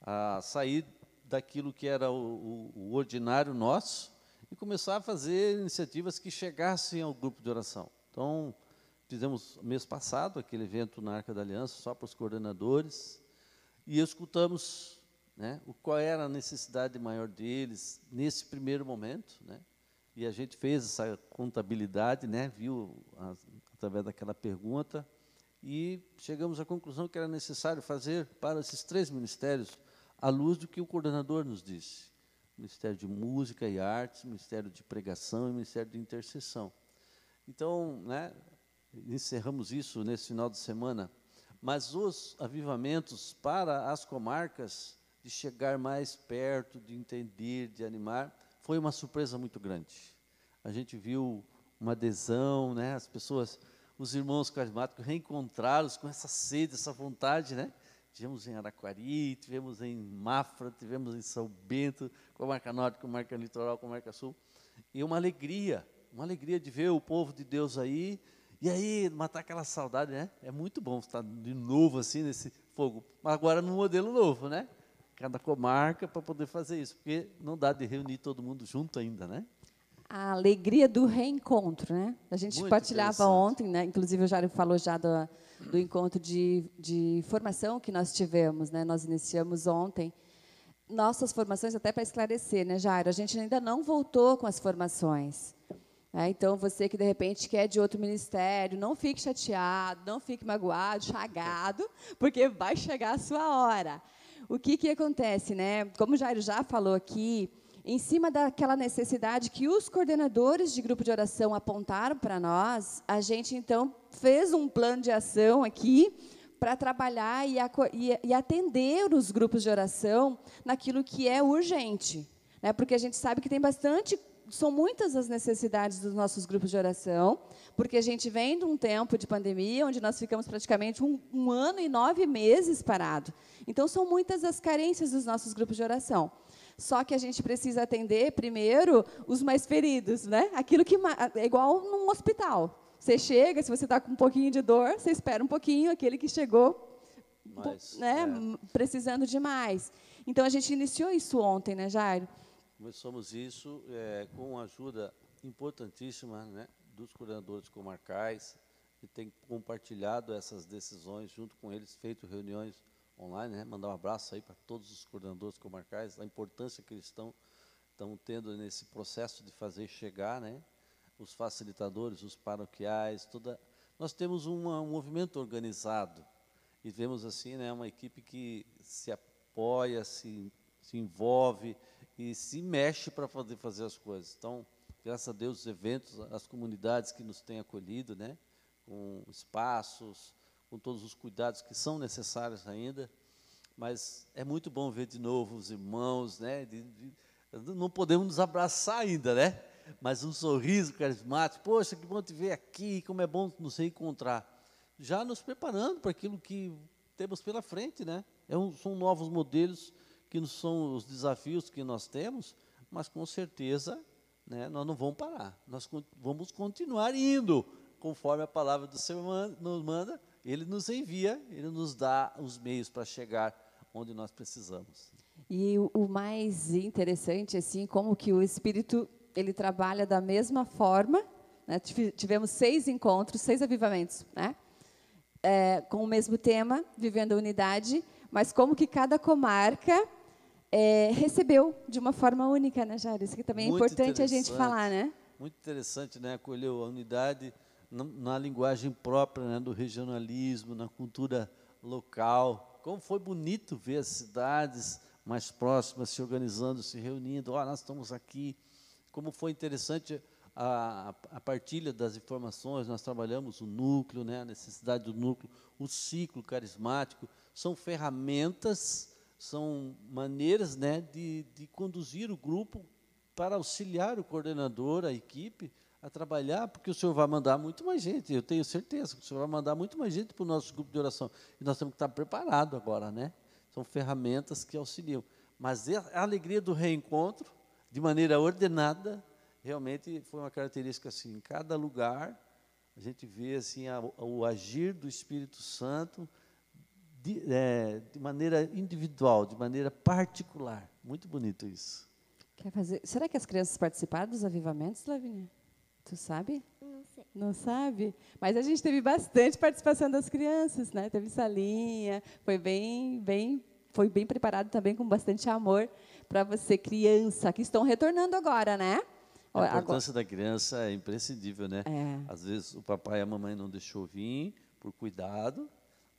[SPEAKER 4] A sair daquilo que era o, o- o ordinário nosso e começar a fazer iniciativas que chegassem ao grupo de oração. Então, fizemos mês passado aquele evento na Arca da Aliança só para os coordenadores e escutamos né, o qual era a necessidade maior deles nesse primeiro momento, né? E a gente fez essa contabilidade, né, viu a- através daquela pergunta e chegamos à conclusão que era necessário fazer para esses três ministérios à luz do que o coordenador nos disse: Ministério de Música e Artes, Ministério de Pregação e Ministério de Intercessão. Então, né, encerramos isso nesse final de semana, mas os avivamentos para as comarcas, de chegar mais perto, de entender, de animar, foi uma surpresa muito grande. A gente viu uma adesão, né, as pessoas, os irmãos carismáticos reencontrados com essa sede, essa vontade, né? Tivemos em Araquari, tivemos em Mafra, tivemos em São Bento, com a marca norte, com a marca litoral, com a marca sul. E uma alegria, uma alegria de ver o povo de Deus aí, e aí matar aquela saudade, né? É muito bom estar de novo assim nesse fogo, mas agora no modelo novo, né? Cada comarca para poder fazer isso, porque não dá de reunir todo mundo junto ainda, né?
[SPEAKER 2] A alegria do reencontro, né? A gente
[SPEAKER 4] Muito
[SPEAKER 2] partilhava ontem, né? Inclusive o Jário falou já do, do encontro de, de formação que nós tivemos, né? Nós iniciamos ontem. Nossas formações, até para esclarecer, né, Jairo? A gente ainda não voltou com as formações. Né? Então, você que de repente quer de outro ministério, não fique chateado, não fique magoado, chagado, porque vai chegar a sua hora. O que, que acontece, né? Como o Jairo já falou aqui, em cima daquela necessidade que os coordenadores de grupo de oração apontaram para nós, a gente então fez um plano de ação aqui para trabalhar e- e atender os grupos de oração naquilo que é urgente. Né? Porque a gente sabe que tem bastante, são muitas as necessidades dos nossos grupos de oração, porque a gente vem de um tempo de pandemia, onde nós ficamos praticamente um, um ano e nove meses parado. Então, são muitas as carências dos nossos grupos de oração. Só que a gente precisa atender primeiro os mais feridos, né? Aquilo que é igual num hospital. Você chega, se você está com um pouquinho de dor, você espera um pouquinho, aquele que chegou né,
[SPEAKER 4] é,
[SPEAKER 2] precisando de mais. Então, a gente iniciou isso ontem, né, Jairo?
[SPEAKER 4] Começamos isso é, com a ajuda importantíssima né, dos coordenadores comarcais, que têm compartilhado essas decisões junto com eles, feito reuniões online. Né, mandar um abraço aí para todos os coordenadores comarcais, a importância que eles estão, estão tendo nesse processo de fazer chegar, né, os facilitadores, os paroquiais, toda. Nós temos uma, um movimento organizado e vemos assim, né, uma equipe que se apoia, se, se envolve e se mexe para poder fazer as coisas. Então, graças a Deus, os eventos, as comunidades que nos têm acolhido, né, com espaços, com todos os cuidados que são necessários ainda. Mas é muito bom ver de novo os irmãos, né? de- de- não podemos nos abraçar ainda, né? Mas um sorriso carismático, poxa, que bom te ver aqui, como é bom nos reencontrar. Já nos preparando para aquilo que temos pela frente, né? É um- são novos modelos que são os desafios que nós temos, mas com certeza né, nós não vamos parar. Nós vamos continuar indo, conforme a palavra do Senhor nos manda. Ele nos envia, Ele nos dá os meios para chegar onde nós precisamos.
[SPEAKER 2] E o, mais interessante, assim, como que o Espírito ele trabalha da mesma forma. Né? Tive- Tivemos seis encontros, seis avivamentos, né? É, com o mesmo tema, vivendo a unidade, mas como que cada comarca é, recebeu de uma forma única, né, Jair? Isso que também é
[SPEAKER 4] Muito
[SPEAKER 2] importante a gente falar, né?
[SPEAKER 4] Muito interessante, né? Acolher a unidade na, na linguagem própria né, do regionalismo, na cultura local. Como foi bonito ver as cidades mais próximas se organizando, se reunindo. Ó, nós estamos aqui. Como foi interessante a, a partilha das informações. Nós trabalhamos o núcleo, né, a necessidade do núcleo, o ciclo carismático. São ferramentas, são maneiras né, de, de conduzir o grupo para auxiliar o coordenador, a equipe, a trabalhar, porque o senhor vai mandar muito mais gente, eu tenho certeza que o senhor vai mandar muito mais gente para o nosso grupo de oração. E nós temos que estar preparados agora, né? São ferramentas que auxiliam. Mas é a alegria do reencontro, de maneira ordenada, realmente foi uma característica assim, em cada lugar, a gente vê assim a- o agir do Espírito Santo de, é, de maneira individual, de maneira particular. Muito bonito isso.
[SPEAKER 2] Quer fazer? Será que as crianças participaram dos avivamentos, Lavínia? Tu sabe?
[SPEAKER 3] Não sei.
[SPEAKER 2] Não sabe? Mas a gente teve bastante participação das crianças, né? Teve salinha, foi bem, bem, foi bem preparado também com bastante amor para você criança que estão retornando agora, né?
[SPEAKER 4] A
[SPEAKER 2] agora-
[SPEAKER 4] importância da criança é imprescindível, né?
[SPEAKER 2] É.
[SPEAKER 4] Às vezes o papai e a mamãe não deixou vir por cuidado,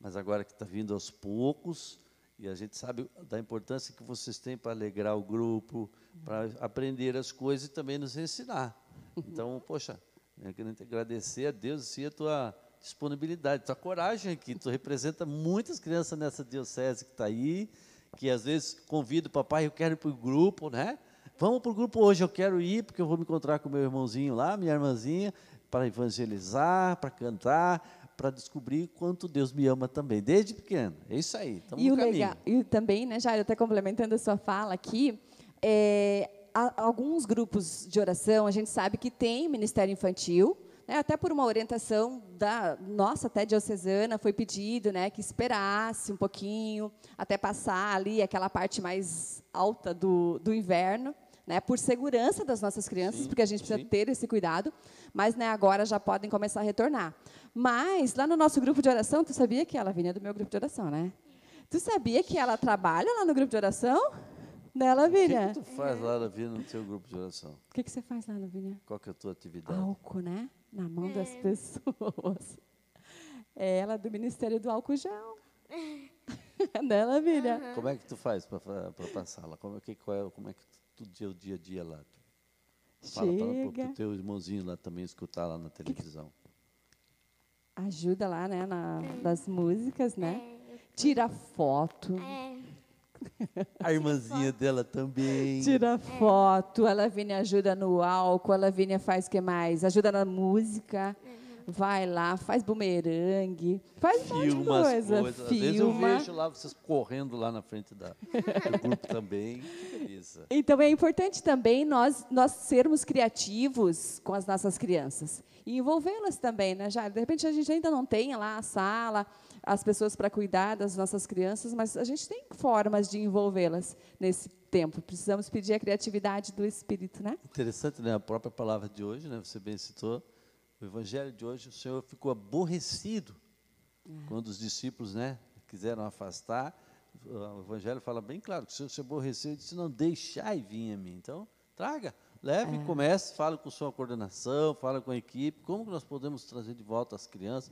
[SPEAKER 4] mas agora que está vindo aos poucos, e a gente sabe da importância que vocês têm para alegrar o grupo, para aprender as coisas e também nos ensinar. Então, poxa, eu quero te agradecer a Deus e a tua disponibilidade, tua coragem aqui. Tu representa muitas crianças nessa diocese que está aí, que às vezes convida o papai, eu quero ir para o grupo, né? Vamos para o grupo hoje, eu quero ir, porque eu vou me encontrar com meu irmãozinho lá, minha irmãzinha, para evangelizar, para cantar, para descobrir quanto Deus me ama também, desde pequeno. É isso aí,
[SPEAKER 2] E o
[SPEAKER 4] caminho.
[SPEAKER 2] legal, e também, né, Jairo, até complementando a sua fala aqui, é, há alguns grupos de oração, a gente sabe que tem ministério infantil, né, até por uma orientação da nossa até diocesana, foi pedido né, que esperasse um pouquinho, até passar ali aquela parte mais alta do, do inverno, né, por segurança das nossas crianças,
[SPEAKER 4] Sim,
[SPEAKER 2] porque a gente precisa
[SPEAKER 4] sim.
[SPEAKER 2] ter esse cuidado, mas né, agora já podem começar a retornar. Mas, lá no nosso grupo de oração, tu sabia que ela vinha do meu grupo de oração, né? Tu sabia que ela trabalha lá no grupo de oração? Né,
[SPEAKER 4] O que,
[SPEAKER 2] Lavínia?
[SPEAKER 4] que tu faz lá, Davi, no teu grupo de oração?
[SPEAKER 2] O que, que você faz lá, Lavínia?
[SPEAKER 4] Qual que é a tua atividade?
[SPEAKER 2] Álcool, né? Na mão das pessoas. É ela do Ministério do Álcool Gel. né, Lavínia?
[SPEAKER 4] Como é que tu faz para passar lá? Como é que, qual é, como é que tu, dia, o dia a dia lá? Fala para o teu irmãozinho lá também escutar lá na televisão.
[SPEAKER 2] ajuda lá, né, na, nas músicas, né?
[SPEAKER 3] É,
[SPEAKER 2] Tira foto.
[SPEAKER 3] é,
[SPEAKER 4] A irmãzinha dela também.
[SPEAKER 2] Tira foto, a Lavínia ajuda no álcool, a Lavínia faz o que mais? Ajuda na música, vai lá, faz bumerangue, faz um monte de
[SPEAKER 4] Filma
[SPEAKER 2] coisa,
[SPEAKER 4] coisas. Às vezes eu
[SPEAKER 2] filma.
[SPEAKER 4] vejo lá vocês correndo lá na frente da, do grupo também. Beleza.
[SPEAKER 2] Então é importante também nós, nós sermos criativos com as nossas crianças e envolvê-las também, né, Jair? De repente a gente ainda não tem lá a sala, as pessoas para cuidar das nossas crianças, mas a gente tem formas de envolvê-las nesse tempo. Precisamos pedir a criatividade do Espírito, né?
[SPEAKER 4] Interessante, né? A própria palavra de hoje, né? Você bem citou. O evangelho de hoje, o Senhor ficou aborrecido quando os discípulos, né, quiseram afastar. O evangelho fala bem claro que o Senhor se aborreceu e disse: "Não deixai vir a mim". Então, traga, leve, e comece, fale com sua coordenação, fale com a equipe, como que nós podemos trazer de volta as crianças.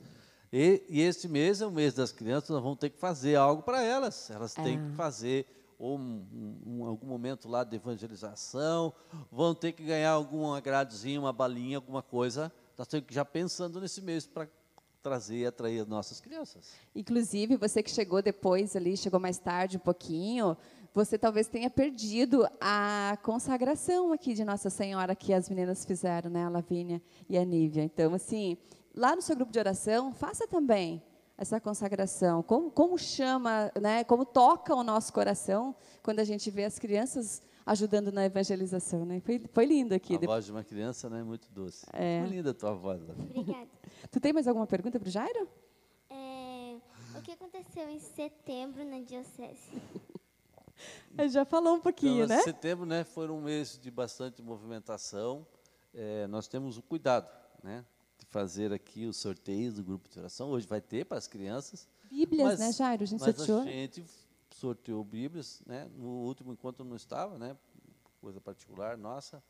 [SPEAKER 4] E, e este mês é o mês das crianças, nós vamos ter que fazer algo para elas. Elas têm que fazer ou um- um- algum momento lá de evangelização, vão ter que ganhar algum agradozinho, uma balinha, alguma coisa. Ir já pensando nesse mês para trazer e atrair as nossas crianças.
[SPEAKER 2] Inclusive, você que chegou depois ali, chegou mais tarde um pouquinho, você talvez tenha perdido a consagração aqui de Nossa Senhora que as meninas fizeram, né, a Lavínia e a Nívia. Então, assim, lá no seu grupo de oração, faça também essa consagração. Como, como chama, né, como toca o nosso coração quando a gente vê as crianças ajudando na evangelização, né? Foi, foi lindo aqui.
[SPEAKER 4] a voz de uma criança né, é muito doce.
[SPEAKER 2] É.
[SPEAKER 4] Muito linda a tua voz.
[SPEAKER 3] Obrigada.
[SPEAKER 2] Tu tem mais alguma pergunta para o Jairo?
[SPEAKER 3] É, o que aconteceu em setembro na diocese?
[SPEAKER 2] Ele já falou um
[SPEAKER 4] Então,
[SPEAKER 2] pouquinho,
[SPEAKER 4] esse
[SPEAKER 2] né?
[SPEAKER 4] setembro né, foi um mês de bastante movimentação. É, nós temos o cuidado né, de fazer aqui os sorteios do grupo de oração. Hoje vai ter para as crianças.
[SPEAKER 2] Bíblias, né, Jairo? A gente
[SPEAKER 4] mas
[SPEAKER 2] sorteou.
[SPEAKER 4] a gente sorteou Bíblias, né? No último encontro não estava, né? Coisa particular nossa.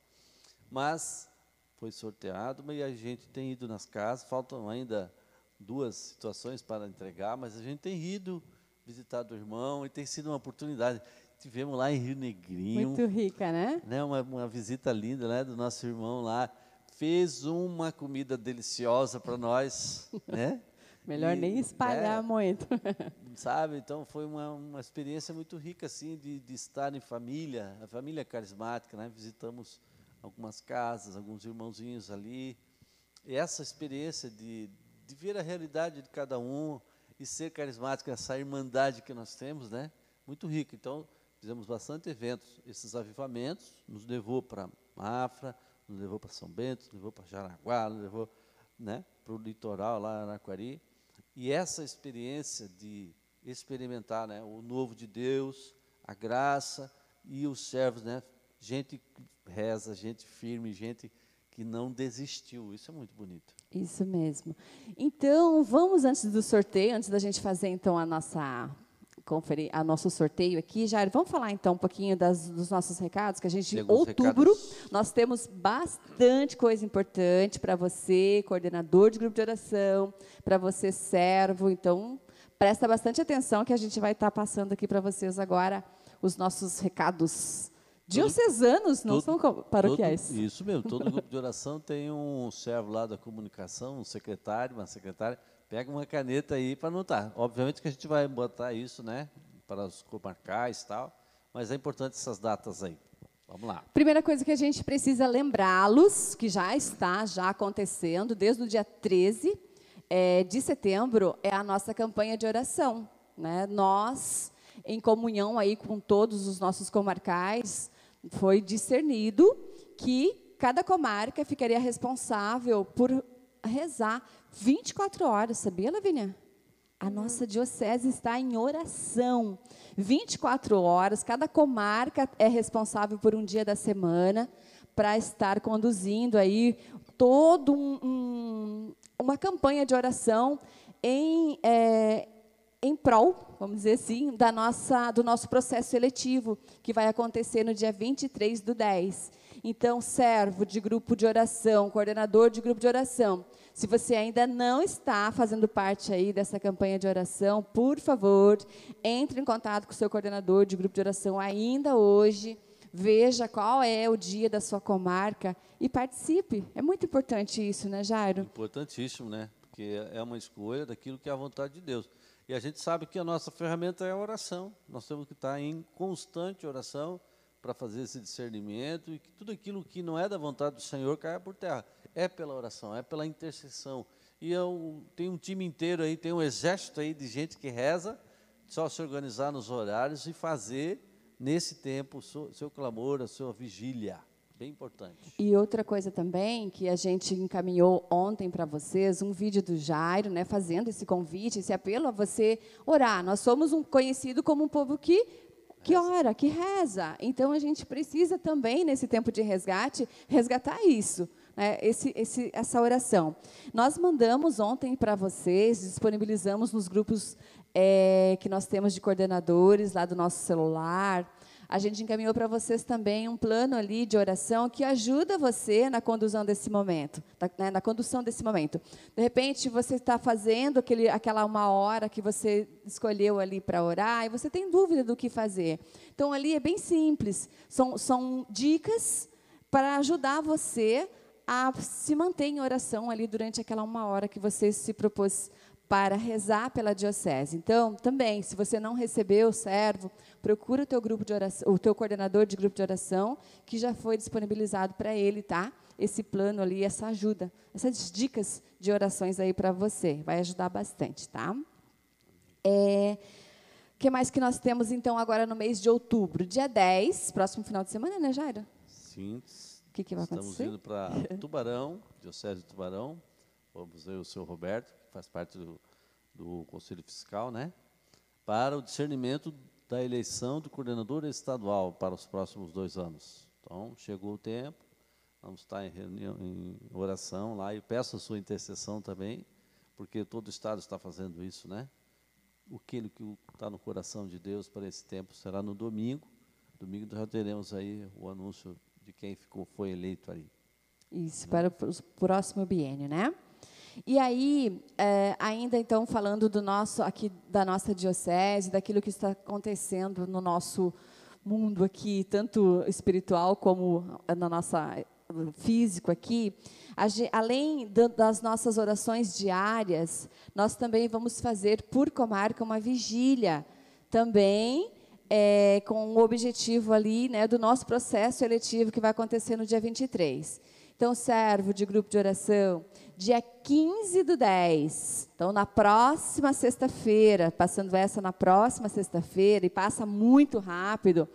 [SPEAKER 4] Mas foi sorteado e a gente tem ido nas casas. Faltam ainda duas situações para entregar, mas a gente tem ido visitar o irmão e tem sido uma oportunidade. Tivemos lá em Rio Negrinho,
[SPEAKER 2] Muito rica, né?
[SPEAKER 4] né, uma, uma visita linda né, do nosso irmão lá. Fez uma comida deliciosa para nós, né?
[SPEAKER 2] Melhor
[SPEAKER 4] E,
[SPEAKER 2] nem espalhar
[SPEAKER 4] é,
[SPEAKER 2] muito.
[SPEAKER 4] sabe? Então foi uma, uma experiência muito rica assim de, de estar em família, a família carismática, né? Visitamos algumas casas, alguns irmãozinhos ali. E essa experiência de, de ver a realidade de cada um e ser carismático, essa irmandade que nós temos, né? Muito rica. Então fizemos bastante eventos. Esses avivamentos nos levou para Mafra, nos levou para São Bento, nos levou para Jaraguá, nos levou, né? Para o litoral lá Araquari. E essa experiência de experimentar né, o novo de Deus, a graça e os servos, né, gente que reza, gente firme, gente que não desistiu. Isso é muito bonito.
[SPEAKER 2] Isso mesmo. Então, vamos antes do sorteio, antes da gente fazer então a nossa conferi a nosso sorteio aqui, Jair, vamos falar então um pouquinho das, dos nossos recados, que a gente, em outubro,
[SPEAKER 4] recados.
[SPEAKER 2] nós temos bastante coisa importante para você, coordenador de grupo de oração, para você, servo. Então, presta bastante atenção que a gente vai estar passando aqui para vocês agora os nossos recados diocesanos, não
[SPEAKER 4] Todo-
[SPEAKER 2] são paroquiais.
[SPEAKER 4] Todo- isso mesmo, todo grupo de oração tem um servo lá da comunicação, um secretário, uma secretária. Pega uma caneta aí para anotar. Obviamente que a gente vai botar isso, né, para os comarcais e tal, mas é importante essas datas aí. Vamos lá.
[SPEAKER 2] Primeira coisa que a gente precisa lembrá-los, que já está já acontecendo desde o dia 13 eh, de setembro, é a nossa campanha de oração. Né? Nós, em comunhão aí com todos os nossos comarcais, foi discernido que cada comarca ficaria responsável por rezar 24 horas, sabia, Lavínia? A nossa diocese está em oração. 24 horas, cada comarca é responsável por um dia da semana para estar conduzindo aí todo um, um- uma campanha de oração em, é, em prol, vamos dizer assim, da nossa, do nosso processo seletivo, que vai acontecer no dia 23 do 10. Então, servo de grupo de oração, coordenador de grupo de oração, se você ainda não está fazendo parte aí dessa campanha de oração, por favor, entre em contato com o seu coordenador de grupo de oração ainda hoje. Veja qual é o dia da sua comarca e participe. É muito importante isso, né, Jairo?
[SPEAKER 4] Importantíssimo, né? Porque é uma escolha daquilo que é a vontade de Deus. E a gente sabe que a nossa ferramenta é a oração. Nós temos que estar em constante oração para fazer esse discernimento e que tudo aquilo que não é da vontade do Senhor caia por terra. É pela oração, é pela intercessão. E eu, tem um time inteiro aí, tem um exército aí de gente que reza, só se organizar nos horários e fazer nesse tempo o seu, seu clamor, a sua vigília. Bem importante.
[SPEAKER 2] E outra coisa também que a gente encaminhou ontem para vocês, um vídeo do Jairo, né, fazendo esse convite, esse apelo a você orar. Nós somos um conhecido como um povo que que ora, que reza. Então a gente precisa também nesse tempo de resgate resgatar isso. Né, esse, esse, essa oração. Nós mandamos ontem para vocês, disponibilizamos nos grupos é, que nós temos de coordenadores lá do nosso celular, a gente encaminhou para vocês também um plano ali de oração que ajuda você na condução desse momento, né, na condução desse momento. De repente, você está fazendo aquele, aquela uma hora que você escolheu ali para orar e você tem dúvida do que fazer. Então, ali é bem simples. São, são dicas para ajudar você a se manter em oração ali durante aquela uma hora que você se propôs para rezar pela diocese. Então, também, se você não recebeu o servo, procura o teu grupo de oração, o teu coordenador de grupo de oração, que já foi disponibilizado para ele, tá? Esse plano ali, essa ajuda, essas dicas de orações aí para você, vai ajudar bastante, tá? É, que mais que nós temos então agora no mês de outubro? Dia 10, próximo final de semana, né, Jairo?
[SPEAKER 4] Sim.
[SPEAKER 2] O que, que vai
[SPEAKER 4] Estamos
[SPEAKER 2] acontecer?
[SPEAKER 4] indo para Tubarão, Diocese de Tubarão. Vamos ver o senhor Roberto, que faz parte do, do Conselho Fiscal, né? Para o discernimento da eleição do coordenador estadual para os próximos dois anos. Então, chegou o tempo, vamos estar em, reunião, em oração lá e peço a sua intercessão também, porque todo o Estado está fazendo isso, né? Aquilo que está no coração de Deus para esse tempo será no domingo. Domingo já teremos aí o anúncio de quem ficou, foi eleito aí.
[SPEAKER 2] Isso, para o próximo biênio, né? E aí, é, ainda então falando do nosso aqui da nossa diocese, daquilo que está acontecendo no nosso mundo aqui, tanto espiritual como na nossa físico aqui, além das nossas orações diárias, nós também vamos fazer por comarca uma vigília, também é, com o objetivo ali né, do nosso processo eletivo que vai acontecer no dia 23. Então, servo de grupo de oração, dia 15 do 10. Então, na próxima sexta-feira, passando essa na próxima sexta-feira, e passa muito rápido,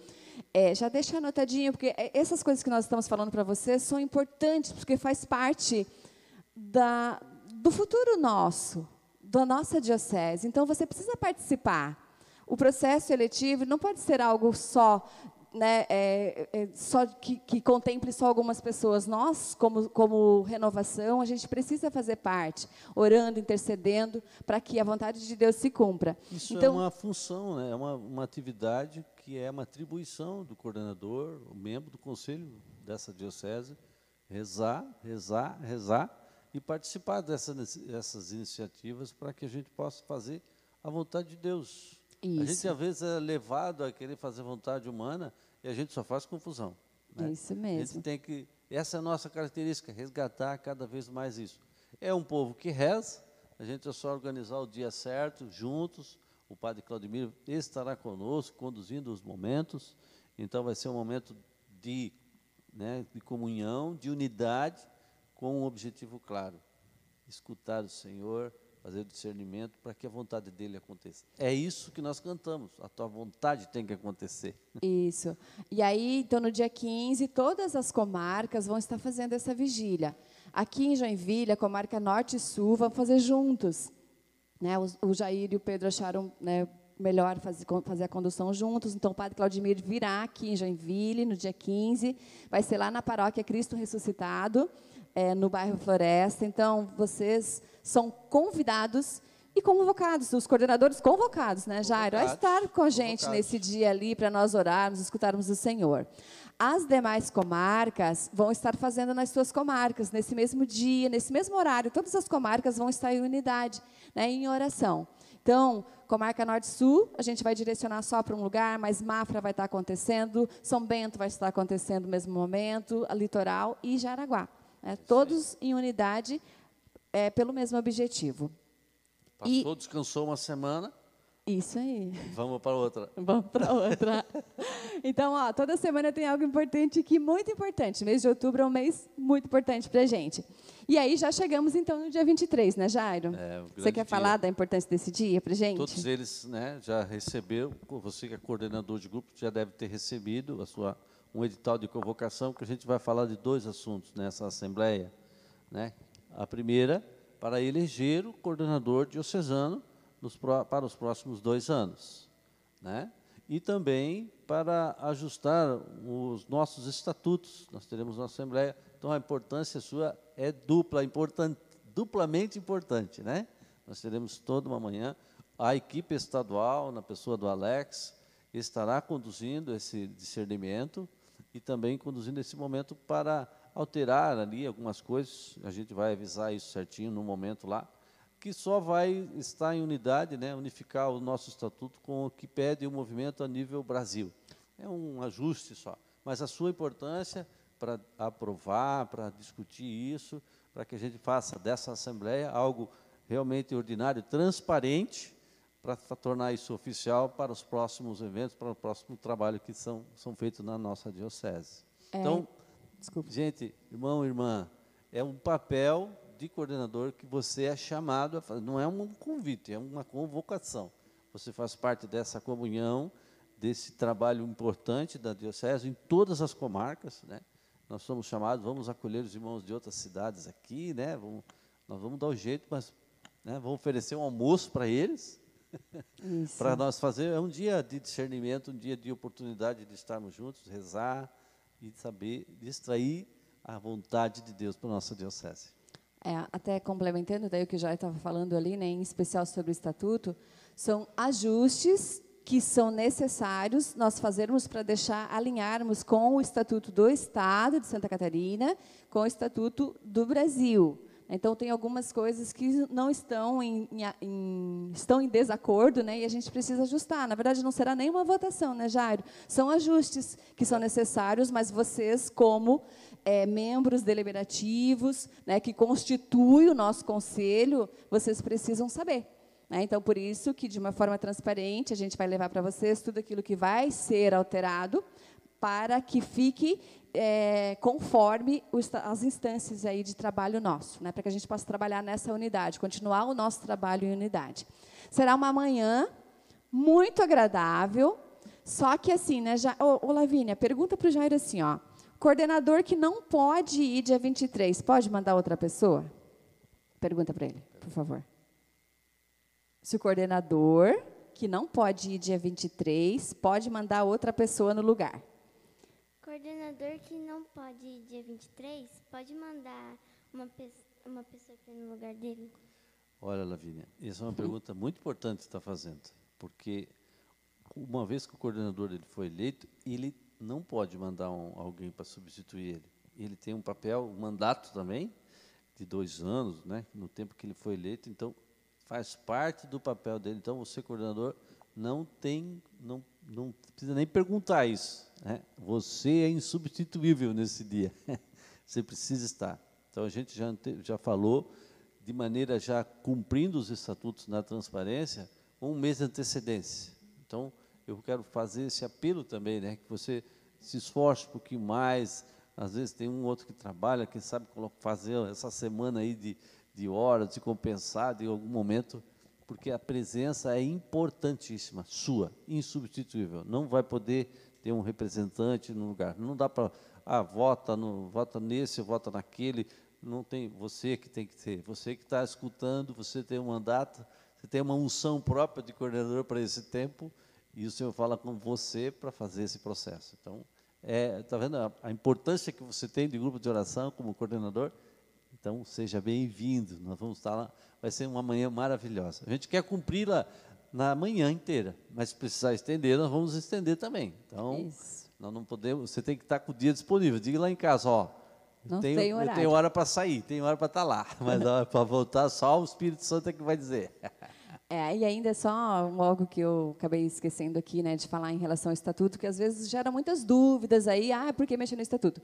[SPEAKER 2] é, já deixa anotadinho, porque é, essas coisas que nós estamos falando para vocês são importantes, porque faz parte da, do futuro nosso, da nossa diocese. Então, você precisa participar. O processo eletivo não pode ser algo só né, é, é, só que, que, contemple só algumas pessoas. Nós, como, como renovação, a gente precisa fazer parte, orando, intercedendo, para que a vontade de Deus se cumpra.
[SPEAKER 4] Isso então, é uma função, né, é uma, uma atividade que é uma atribuição do coordenador, o membro do conselho dessa diocese, rezar, rezar, rezar e participar dessas, dessas iniciativas para que a gente possa fazer a vontade de Deus. Isso. A gente às vezes é levado a querer fazer vontade humana e a gente só faz confusão. Né?
[SPEAKER 2] Isso mesmo.
[SPEAKER 4] A gente tem que, essa é a nossa característica, resgatar cada vez mais isso. É um povo que reza, a gente é só organizar o dia certo, juntos. O padre Claudemir estará conosco, conduzindo os momentos. Então vai ser um momento de, né, de comunhão, de unidade, com um objetivo claro: escutar o Senhor, fazer discernimento para que a vontade dele aconteça. É isso que nós cantamos, a tua vontade tem que acontecer.
[SPEAKER 2] Isso. E aí, então, no dia 15, todas as comarcas vão estar fazendo essa vigília. Aqui em Joinville, a comarca Norte e Sul vão fazer juntos. Né? O, o Jair e o Pedro acharam né, melhor fazer, fazer a condução juntos. Então, o Padre Claudimir virá aqui em Joinville, no dia 15. Vai ser lá na paróquia Cristo Ressuscitado, é, no bairro Floresta. Então, vocês são convidados e convocados, os coordenadores convocados, né, Jairo, a estar com a gente nesse dia ali para nós orarmos, escutarmos o Senhor. As demais comarcas vão estar fazendo nas suas comarcas, nesse mesmo dia, nesse mesmo horário. Todas as comarcas vão estar em unidade, né, em oração. Então, comarca Norte-Sul, a gente vai direcionar só para um lugar, mas Mafra vai estar acontecendo, São Bento vai estar acontecendo no mesmo momento, a Litoral e Jaraguá. Né, todos em unidade, é, pelo mesmo objetivo.
[SPEAKER 4] Passou, e, descansou uma semana,
[SPEAKER 2] Isso aí.
[SPEAKER 4] Vamos para outra.
[SPEAKER 2] Vamos para outra. Então, ó, toda semana tem algo importante aqui, muito importante. O mês de outubro é um mês muito importante para a gente. E aí já chegamos, então, no dia 23, né, Jairo?
[SPEAKER 4] É, um
[SPEAKER 2] Você quer
[SPEAKER 4] dia.
[SPEAKER 2] falar da importância desse dia para gente?
[SPEAKER 4] Todos eles né, já receberam, você que é coordenador de grupo, já deve ter recebido a sua, um edital de convocação, que a gente vai falar de dois assuntos nessa Assembleia. Né? A primeira, para eleger o coordenador diocesano nos, para os próximos dois anos. Né? E também para ajustar os nossos estatutos. Nós teremos uma Assembleia, então a importância sua é dupla, importan- duplamente importante. Né? Nós teremos toda uma manhã. A equipe estadual, na pessoa do Alex, estará conduzindo esse discernimento e também conduzindo esse momento para alterar ali algumas coisas. A gente vai avisar isso certinho no momento lá, que só vai estar em unidade, né, unificar o nosso estatuto com o que pede o movimento a nível Brasil. É um ajuste só, mas a sua importância para aprovar, para discutir isso, para que a gente faça dessa assembleia algo realmente ordinário, transparente, para tornar isso oficial para os próximos eventos, para o próximo trabalho que são, são feitos na nossa diocese. Então,
[SPEAKER 2] Desculpa.
[SPEAKER 4] gente, irmão, irmã, é um papel de coordenador que você é chamado a fazer. Não é um convite, é uma convocação. Você faz parte dessa comunhão, desse trabalho importante da diocese em todas as comarcas, né? Nós somos chamados, vamos acolher os irmãos de outras cidades aqui, né? Vamos, nós vamos dar o jeito, mas né, vamos oferecer um almoço para eles. Para nós fazer. É um dia de discernimento, um dia de oportunidade de estarmos juntos, rezar e saber distrair a vontade de Deus para a nossa diocese.
[SPEAKER 2] É, até complementando daí o que Jair estava falando ali, né, em especial sobre o estatuto, são ajustes que são necessários nós fazermos para deixar alinharmos com o estatuto do Estado de Santa Catarina, com o estatuto do Brasil. Então tem algumas coisas que não estão em, em- em- estão em desacordo, né? E a gente precisa ajustar. Na verdade, não será nenhuma votação, né, Jairo? São ajustes que são necessários, mas vocês, como eh, membros deliberativos, né, que constituem o nosso conselho, vocês precisam saber. né? Então, por isso que, de uma forma transparente, a gente vai levar para vocês tudo aquilo que vai ser alterado para que fique eh, conforme o esta- as instâncias aí de trabalho nosso, né, para que a gente possa trabalhar nessa unidade, continuar o nosso trabalho em unidade. Será uma manhã muito agradável, só que assim, né, já, ô, ô Lavínia, pergunta para o Jair assim, ó, coordenador que não pode ir dia 23, pode mandar outra pessoa? Pergunta para ele, por favor. Se o coordenador que não pode ir dia 23, pode mandar outra pessoa no lugar.
[SPEAKER 3] Coordenador que não pode ir dia 23, pode mandar uma, pes- uma pessoa para ir no lugar dele?
[SPEAKER 4] Olha, Lavínia, essa é uma pergunta muito importante que está fazendo, porque uma vez que o coordenador ele foi eleito, ele não pode mandar um- alguém para substituir ele. Ele tem um papel, um mandato também, de dois anos, né, no tempo que ele foi eleito, então faz parte do papel dele. Então, você, coordenador, não tem, não, não precisa nem perguntar isso. Né? Você é insubstituível nesse dia. você precisa estar. Então, a gente já, já falou de maneira já cumprindo os estatutos na transparência, um mês de antecedência. Então, eu quero fazer esse apelo também, né, que você se esforce um pouquinho mais. Às vezes tem um outro que trabalha, quem sabe fazer essa semana aí de, de horas, de compensar de algum momento, porque a presença é importantíssima, sua, insubstituível. Não vai poder ter um representante no lugar. Não dá para, ah, vota, no, vota nesse, vota naquele. Não tem você que tem que ter. Você que está escutando, você tem um mandato, você tem uma unção própria de coordenador para esse tempo, e o Senhor fala com você para fazer esse processo. Então, é, tá vendo a, a importância que você tem de grupo de oração como coordenador? Então, seja bem-vindo. Nós vamos estar lá. Vai ser uma manhã maravilhosa. A gente quer cumpri-la na manhã inteira, mas se precisar estender, nós vamos estender também. Então,
[SPEAKER 2] Isso.
[SPEAKER 4] nós não podemos. Você tem que estar com o dia disponível. Diga lá em casa, ó.
[SPEAKER 2] Não
[SPEAKER 4] tenho,
[SPEAKER 2] tem
[SPEAKER 4] eu
[SPEAKER 2] horário.
[SPEAKER 4] tenho hora para sair, tenho hora para estar lá, mas para voltar só o Espírito Santo é que vai dizer.
[SPEAKER 2] É, e ainda é só algo que eu acabei esquecendo aqui, né, de falar em relação ao estatuto, que às vezes gera muitas dúvidas aí, ah, por que mexer no estatuto?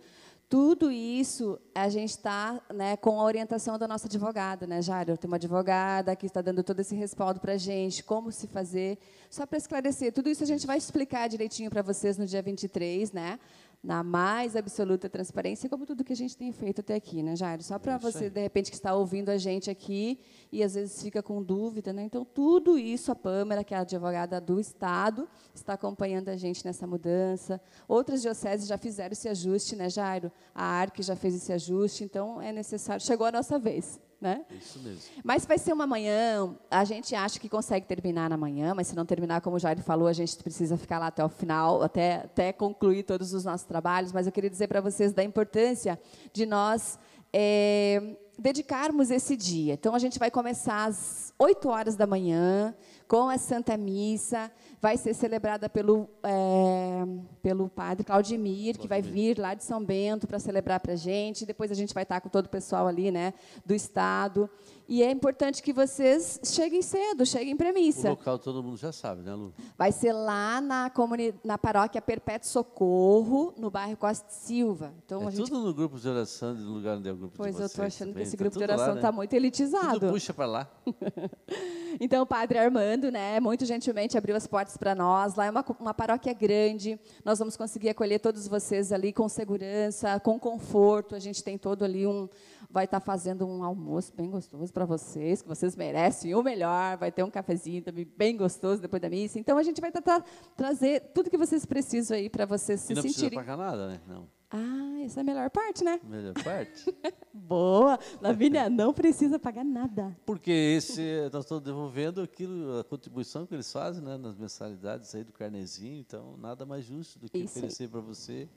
[SPEAKER 2] Tudo isso a gente está né, com a orientação da nossa advogada, né, Jário? Tem uma advogada que está dando todo esse respaldo para a gente, como se fazer. Só para esclarecer, tudo isso a gente vai explicar direitinho para vocês no dia 23, né? Na mais absoluta transparência, como tudo que a gente tem feito até aqui, né, Jairo? Só para você, de repente, que está ouvindo a gente aqui e às vezes fica com dúvida, né? Então, tudo isso, a Pâmela, que é a advogada do Estado, está acompanhando a gente nessa mudança. Outras dioceses já fizeram esse ajuste, né, Jairo? A ARC já fez esse ajuste, então é necessário. Chegou a nossa vez né?
[SPEAKER 4] Isso mesmo.
[SPEAKER 2] Mas vai ser uma manhã, a gente acha que consegue terminar na manhã, mas se não terminar, como o Jair falou, a gente precisa ficar lá até o final, até, até concluir todos os nossos trabalhos. Mas eu queria dizer para vocês da importância de nós é, dedicarmos esse dia. Então, a gente vai começar às 8 horas da manhã, com a Santa Missa, vai ser celebrada pelo, é, pelo padre Claudimir, que vai vir lá de São Bento para celebrar para a gente. Depois a gente vai estar com todo o pessoal ali né, do Estado. E é importante que vocês cheguem cedo, cheguem para a missa.
[SPEAKER 4] O local todo mundo já sabe, né, Lu?
[SPEAKER 2] Vai ser lá na, comuni na paróquia Perpétuo Socorro, no bairro Costa Silva.
[SPEAKER 4] Então, é a gente... tudo no grupo de oração, no lugar onde é o grupo
[SPEAKER 2] pois
[SPEAKER 4] de.
[SPEAKER 2] Pois eu estou achando
[SPEAKER 4] também.
[SPEAKER 2] que esse
[SPEAKER 4] tá
[SPEAKER 2] grupo de oração está né? muito elitizado.
[SPEAKER 4] Tudo puxa para lá.
[SPEAKER 2] então, o padre Armando, né, muito gentilmente abriu as portas para nós. Lá é uma, uma paróquia grande. Nós vamos conseguir acolher todos vocês ali com segurança, com conforto. A gente tem todo ali um vai estar fazendo um almoço bem gostoso para vocês, que vocês merecem o melhor, vai ter um cafezinho também bem gostoso depois da missa. Então a gente vai tentar trazer tudo que vocês precisam aí para vocês se
[SPEAKER 4] e não
[SPEAKER 2] sentirem.
[SPEAKER 4] Não precisa pagar nada, né? Não.
[SPEAKER 2] Ah, essa é a melhor parte, né?
[SPEAKER 4] Melhor parte.
[SPEAKER 2] Boa. Lavínia, não precisa pagar nada.
[SPEAKER 4] Porque esse, nós estamos devolvendo aquilo, a contribuição que eles fazem né, nas mensalidades aí do carnezinho, então nada mais justo do que Isso. oferecer para você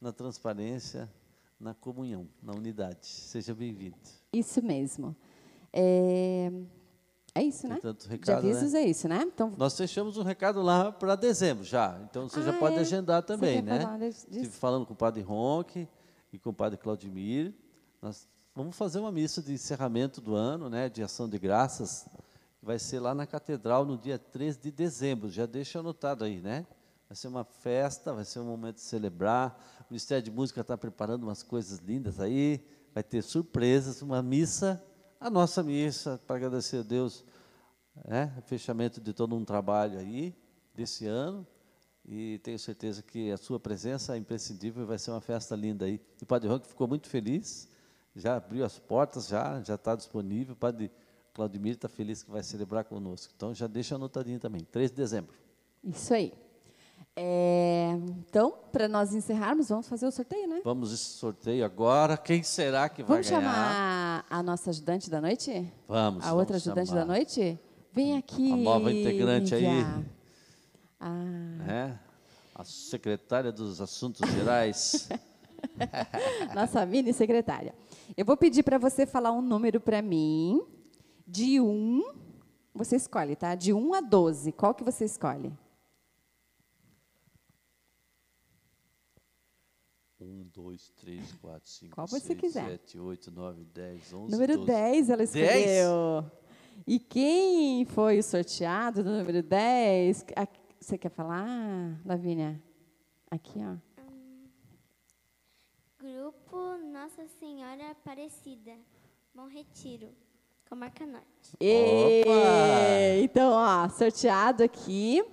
[SPEAKER 4] na transparência, na comunhão, na unidade. Seja bem-vindo.
[SPEAKER 2] Isso mesmo. É, é isso, né?
[SPEAKER 4] Tanto recado,
[SPEAKER 2] de avisos
[SPEAKER 4] né?
[SPEAKER 2] é isso, né?
[SPEAKER 4] Então, Nós fechamos um recado lá para dezembro já. Então você ah, já pode é? agendar também, né? Estive falando com o padre Ronque e com o padre Claudimir. Nós vamos fazer uma missa de encerramento do ano, né? De ação de graças. Vai ser lá na catedral no dia 13 de dezembro. Já deixa anotado aí, né? Vai ser uma festa, vai ser um momento de celebrar. O Ministério de Música está preparando umas coisas lindas aí. Vai ter surpresas, uma missa, a nossa missa, para agradecer a Deus. É, fechamento de todo um trabalho aí, desse ano. E tenho certeza que a sua presença é imprescindível, vai ser uma festa linda aí. E o Padre Ronco ficou muito feliz, já abriu as portas, já já está disponível. O Padre Claudimir está feliz que vai celebrar conosco. Então já deixa anotadinho também, 3 de dezembro.
[SPEAKER 2] Isso aí. É, então, para nós encerrarmos, vamos fazer o sorteio, né?
[SPEAKER 4] Vamos esse sorteio agora. Quem será que vai
[SPEAKER 2] vamos
[SPEAKER 4] ganhar?
[SPEAKER 2] Vamos chamar a nossa ajudante da noite?
[SPEAKER 4] Vamos.
[SPEAKER 2] A vamos outra ajudante
[SPEAKER 4] chamar.
[SPEAKER 2] da noite? Vem aqui.
[SPEAKER 4] A nova integrante aí.
[SPEAKER 2] Ah.
[SPEAKER 4] É? A secretária dos Assuntos Gerais.
[SPEAKER 2] nossa mini secretária. Eu vou pedir para você falar um número para mim, de 1, um, você escolhe, tá? De 1 um a 12. Qual que você escolhe?
[SPEAKER 4] 1, 2, 3, 4, 5,
[SPEAKER 2] Qual
[SPEAKER 4] 6,
[SPEAKER 2] você quiser.
[SPEAKER 4] 7, 8, 9, 10, 11,
[SPEAKER 2] Número
[SPEAKER 4] 12.
[SPEAKER 2] 10 ela escolheu.
[SPEAKER 4] 10?
[SPEAKER 2] E quem foi o sorteado do número 10? Você quer falar, Lavínia? Aqui, ó.
[SPEAKER 3] Grupo Nossa Senhora Aparecida, Bom Retiro, Comarca Norte.
[SPEAKER 2] E, então, ó, sorteado aqui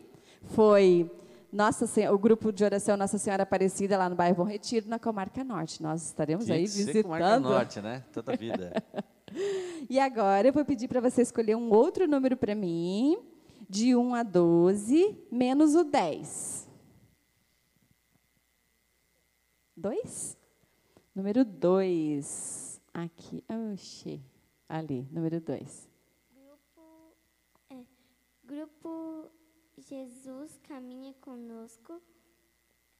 [SPEAKER 2] foi nossa Senhora, o grupo de oração Nossa Senhora Aparecida, lá no bairro Bom Retiro, na Comarca Norte. Nós estaremos
[SPEAKER 4] Tinha
[SPEAKER 2] aí
[SPEAKER 4] que
[SPEAKER 2] visitando.
[SPEAKER 4] Ser Comarca Norte, né? Toda vida.
[SPEAKER 2] e agora eu vou pedir para você escolher um outro número para mim, de 1 a 12, menos o 10. 2? Número 2. Aqui. Oxi. Ali, número 2.
[SPEAKER 3] Grupo, é, grupo Jesus caminha conosco.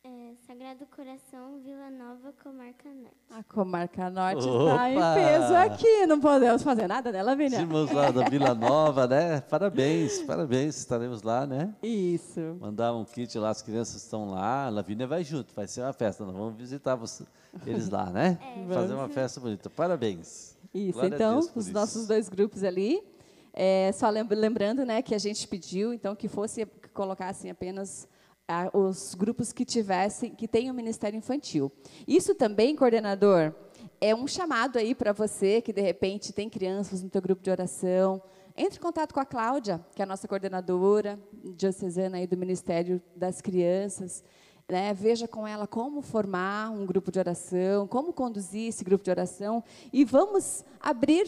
[SPEAKER 3] É, Sagrado Coração, Vila Nova, Comarca Norte.
[SPEAKER 2] A Comarca Norte está em peso aqui, não podemos fazer nada dela, Lavínia.
[SPEAKER 4] Irmãos lá da Vila Nova, né? Parabéns, parabéns, estaremos lá, né?
[SPEAKER 2] Isso.
[SPEAKER 4] Mandar um kit lá, as crianças estão lá, a Lavínia vai junto, vai ser uma festa, nós vamos visitar você, eles lá, né? É. Fazer uma festa bonita, parabéns.
[SPEAKER 2] Isso, Glória então, os nossos dois grupos ali, É, só lembrando né, que a gente pediu então que fosse que colocassem apenas ah, os grupos que tivessem, que tenham ministério infantil. Isso também, coordenador, é um chamado aí para você que de repente tem crianças no teu grupo de oração. Entre em contato com a Cláudia, que é a nossa coordenadora diocesana aí do Ministério das Crianças. Né, veja com ela como formar um grupo de oração, como conduzir esse grupo de oração e vamos abrir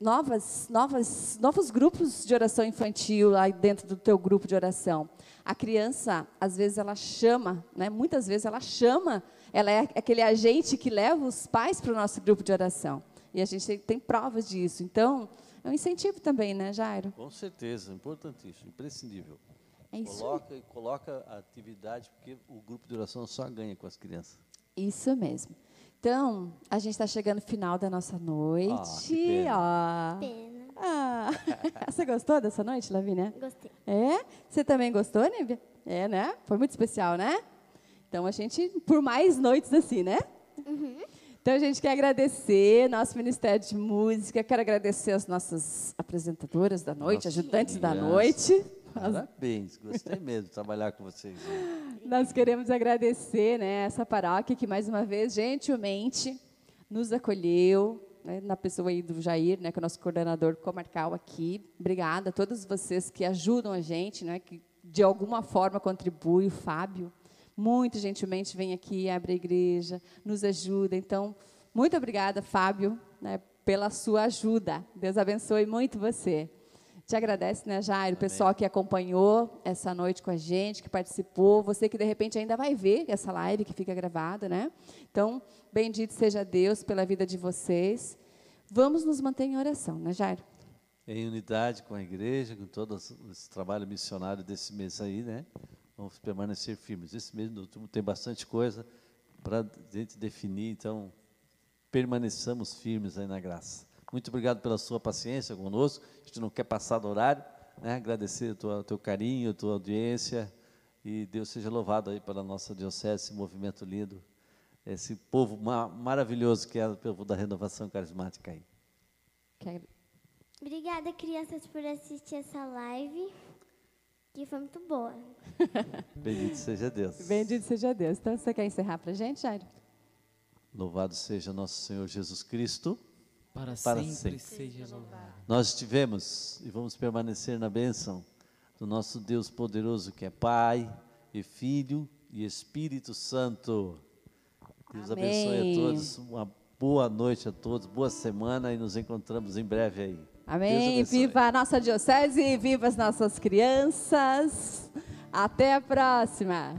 [SPEAKER 2] novas, novas, novos grupos de oração infantil lá dentro do teu grupo de oração. A criança, às vezes, ela chama, né, muitas vezes ela chama, ela é aquele agente que leva os pais para o nosso grupo de oração. E a gente tem, tem provas disso. Então, é um incentivo também, né, Jairo?
[SPEAKER 4] Com certeza, importantíssimo, imprescindível.
[SPEAKER 2] É isso.
[SPEAKER 4] Coloca, coloca a atividade, porque o grupo de oração só ganha com as crianças.
[SPEAKER 2] Isso mesmo. Então, a gente está chegando no final da nossa noite.
[SPEAKER 4] Ah, que pena.
[SPEAKER 2] ó.
[SPEAKER 3] Pena.
[SPEAKER 2] Ah, você gostou dessa noite, Lavínia?
[SPEAKER 3] Gostei.
[SPEAKER 2] É? Você também gostou, Nívia? É, né? Foi muito especial, né? Então, a gente, por mais noites assim, né? Então, a gente quer agradecer nosso Ministério de Música, quero agradecer as nossas apresentadoras da noite,
[SPEAKER 4] Nossa,
[SPEAKER 2] ajudantes da noite.
[SPEAKER 4] Parabéns, gostei mesmo de trabalhar com vocês.
[SPEAKER 2] Nós queremos agradecer né, essa paróquia que, mais uma vez, gentilmente nos acolheu, né, na pessoa aí do Jair, né, que é o nosso coordenador comarcal aqui. Obrigada a todos vocês que ajudam a gente, né, que de alguma forma contribuem. O Fábio, muito gentilmente, vem aqui, abre a igreja, nos ajuda. Então, muito obrigada, Fábio, né, pela sua ajuda. Deus abençoe muito você. Te agradece, né, Jairo, o pessoal que acompanhou essa noite com a gente, que participou, você que de repente ainda vai ver essa live que fica gravada, né? Então, bendito seja Deus pela vida de vocês. Vamos nos manter em oração, né, Jairo?
[SPEAKER 4] Em unidade com a igreja, com todo esse trabalho missionário desse mês aí, né? Vamos permanecer firmes. Esse mês no último tem bastante coisa para a gente definir, então permaneçamos firmes aí na graça. Muito obrigado pela sua paciência conosco. A gente não quer passar do horário, né? Agradecer o teu carinho, a tua audiência e Deus seja louvado aí pela nossa diocese, esse movimento lindo, esse povo ma- maravilhoso que é o povo da renovação carismática aí.
[SPEAKER 3] Obrigada, crianças, por assistir essa live, que foi muito boa.
[SPEAKER 4] Bendito seja Deus.
[SPEAKER 2] Bendito seja Deus. Então, você quer encerrar para a gente, Jairo?
[SPEAKER 4] Louvado seja nosso Senhor Jesus Cristo.
[SPEAKER 5] Para,
[SPEAKER 4] Para
[SPEAKER 5] sempre,
[SPEAKER 4] sempre.
[SPEAKER 5] seja louvado.
[SPEAKER 4] Nós estivemos e vamos permanecer na bênção do nosso Deus poderoso, que é Pai e Filho e Espírito Santo. Deus
[SPEAKER 2] Amém.
[SPEAKER 4] abençoe a todos. Uma boa noite a todos, boa semana e nos encontramos em breve aí.
[SPEAKER 2] Amém. Viva a nossa diocese, viva as nossas crianças. Até a próxima.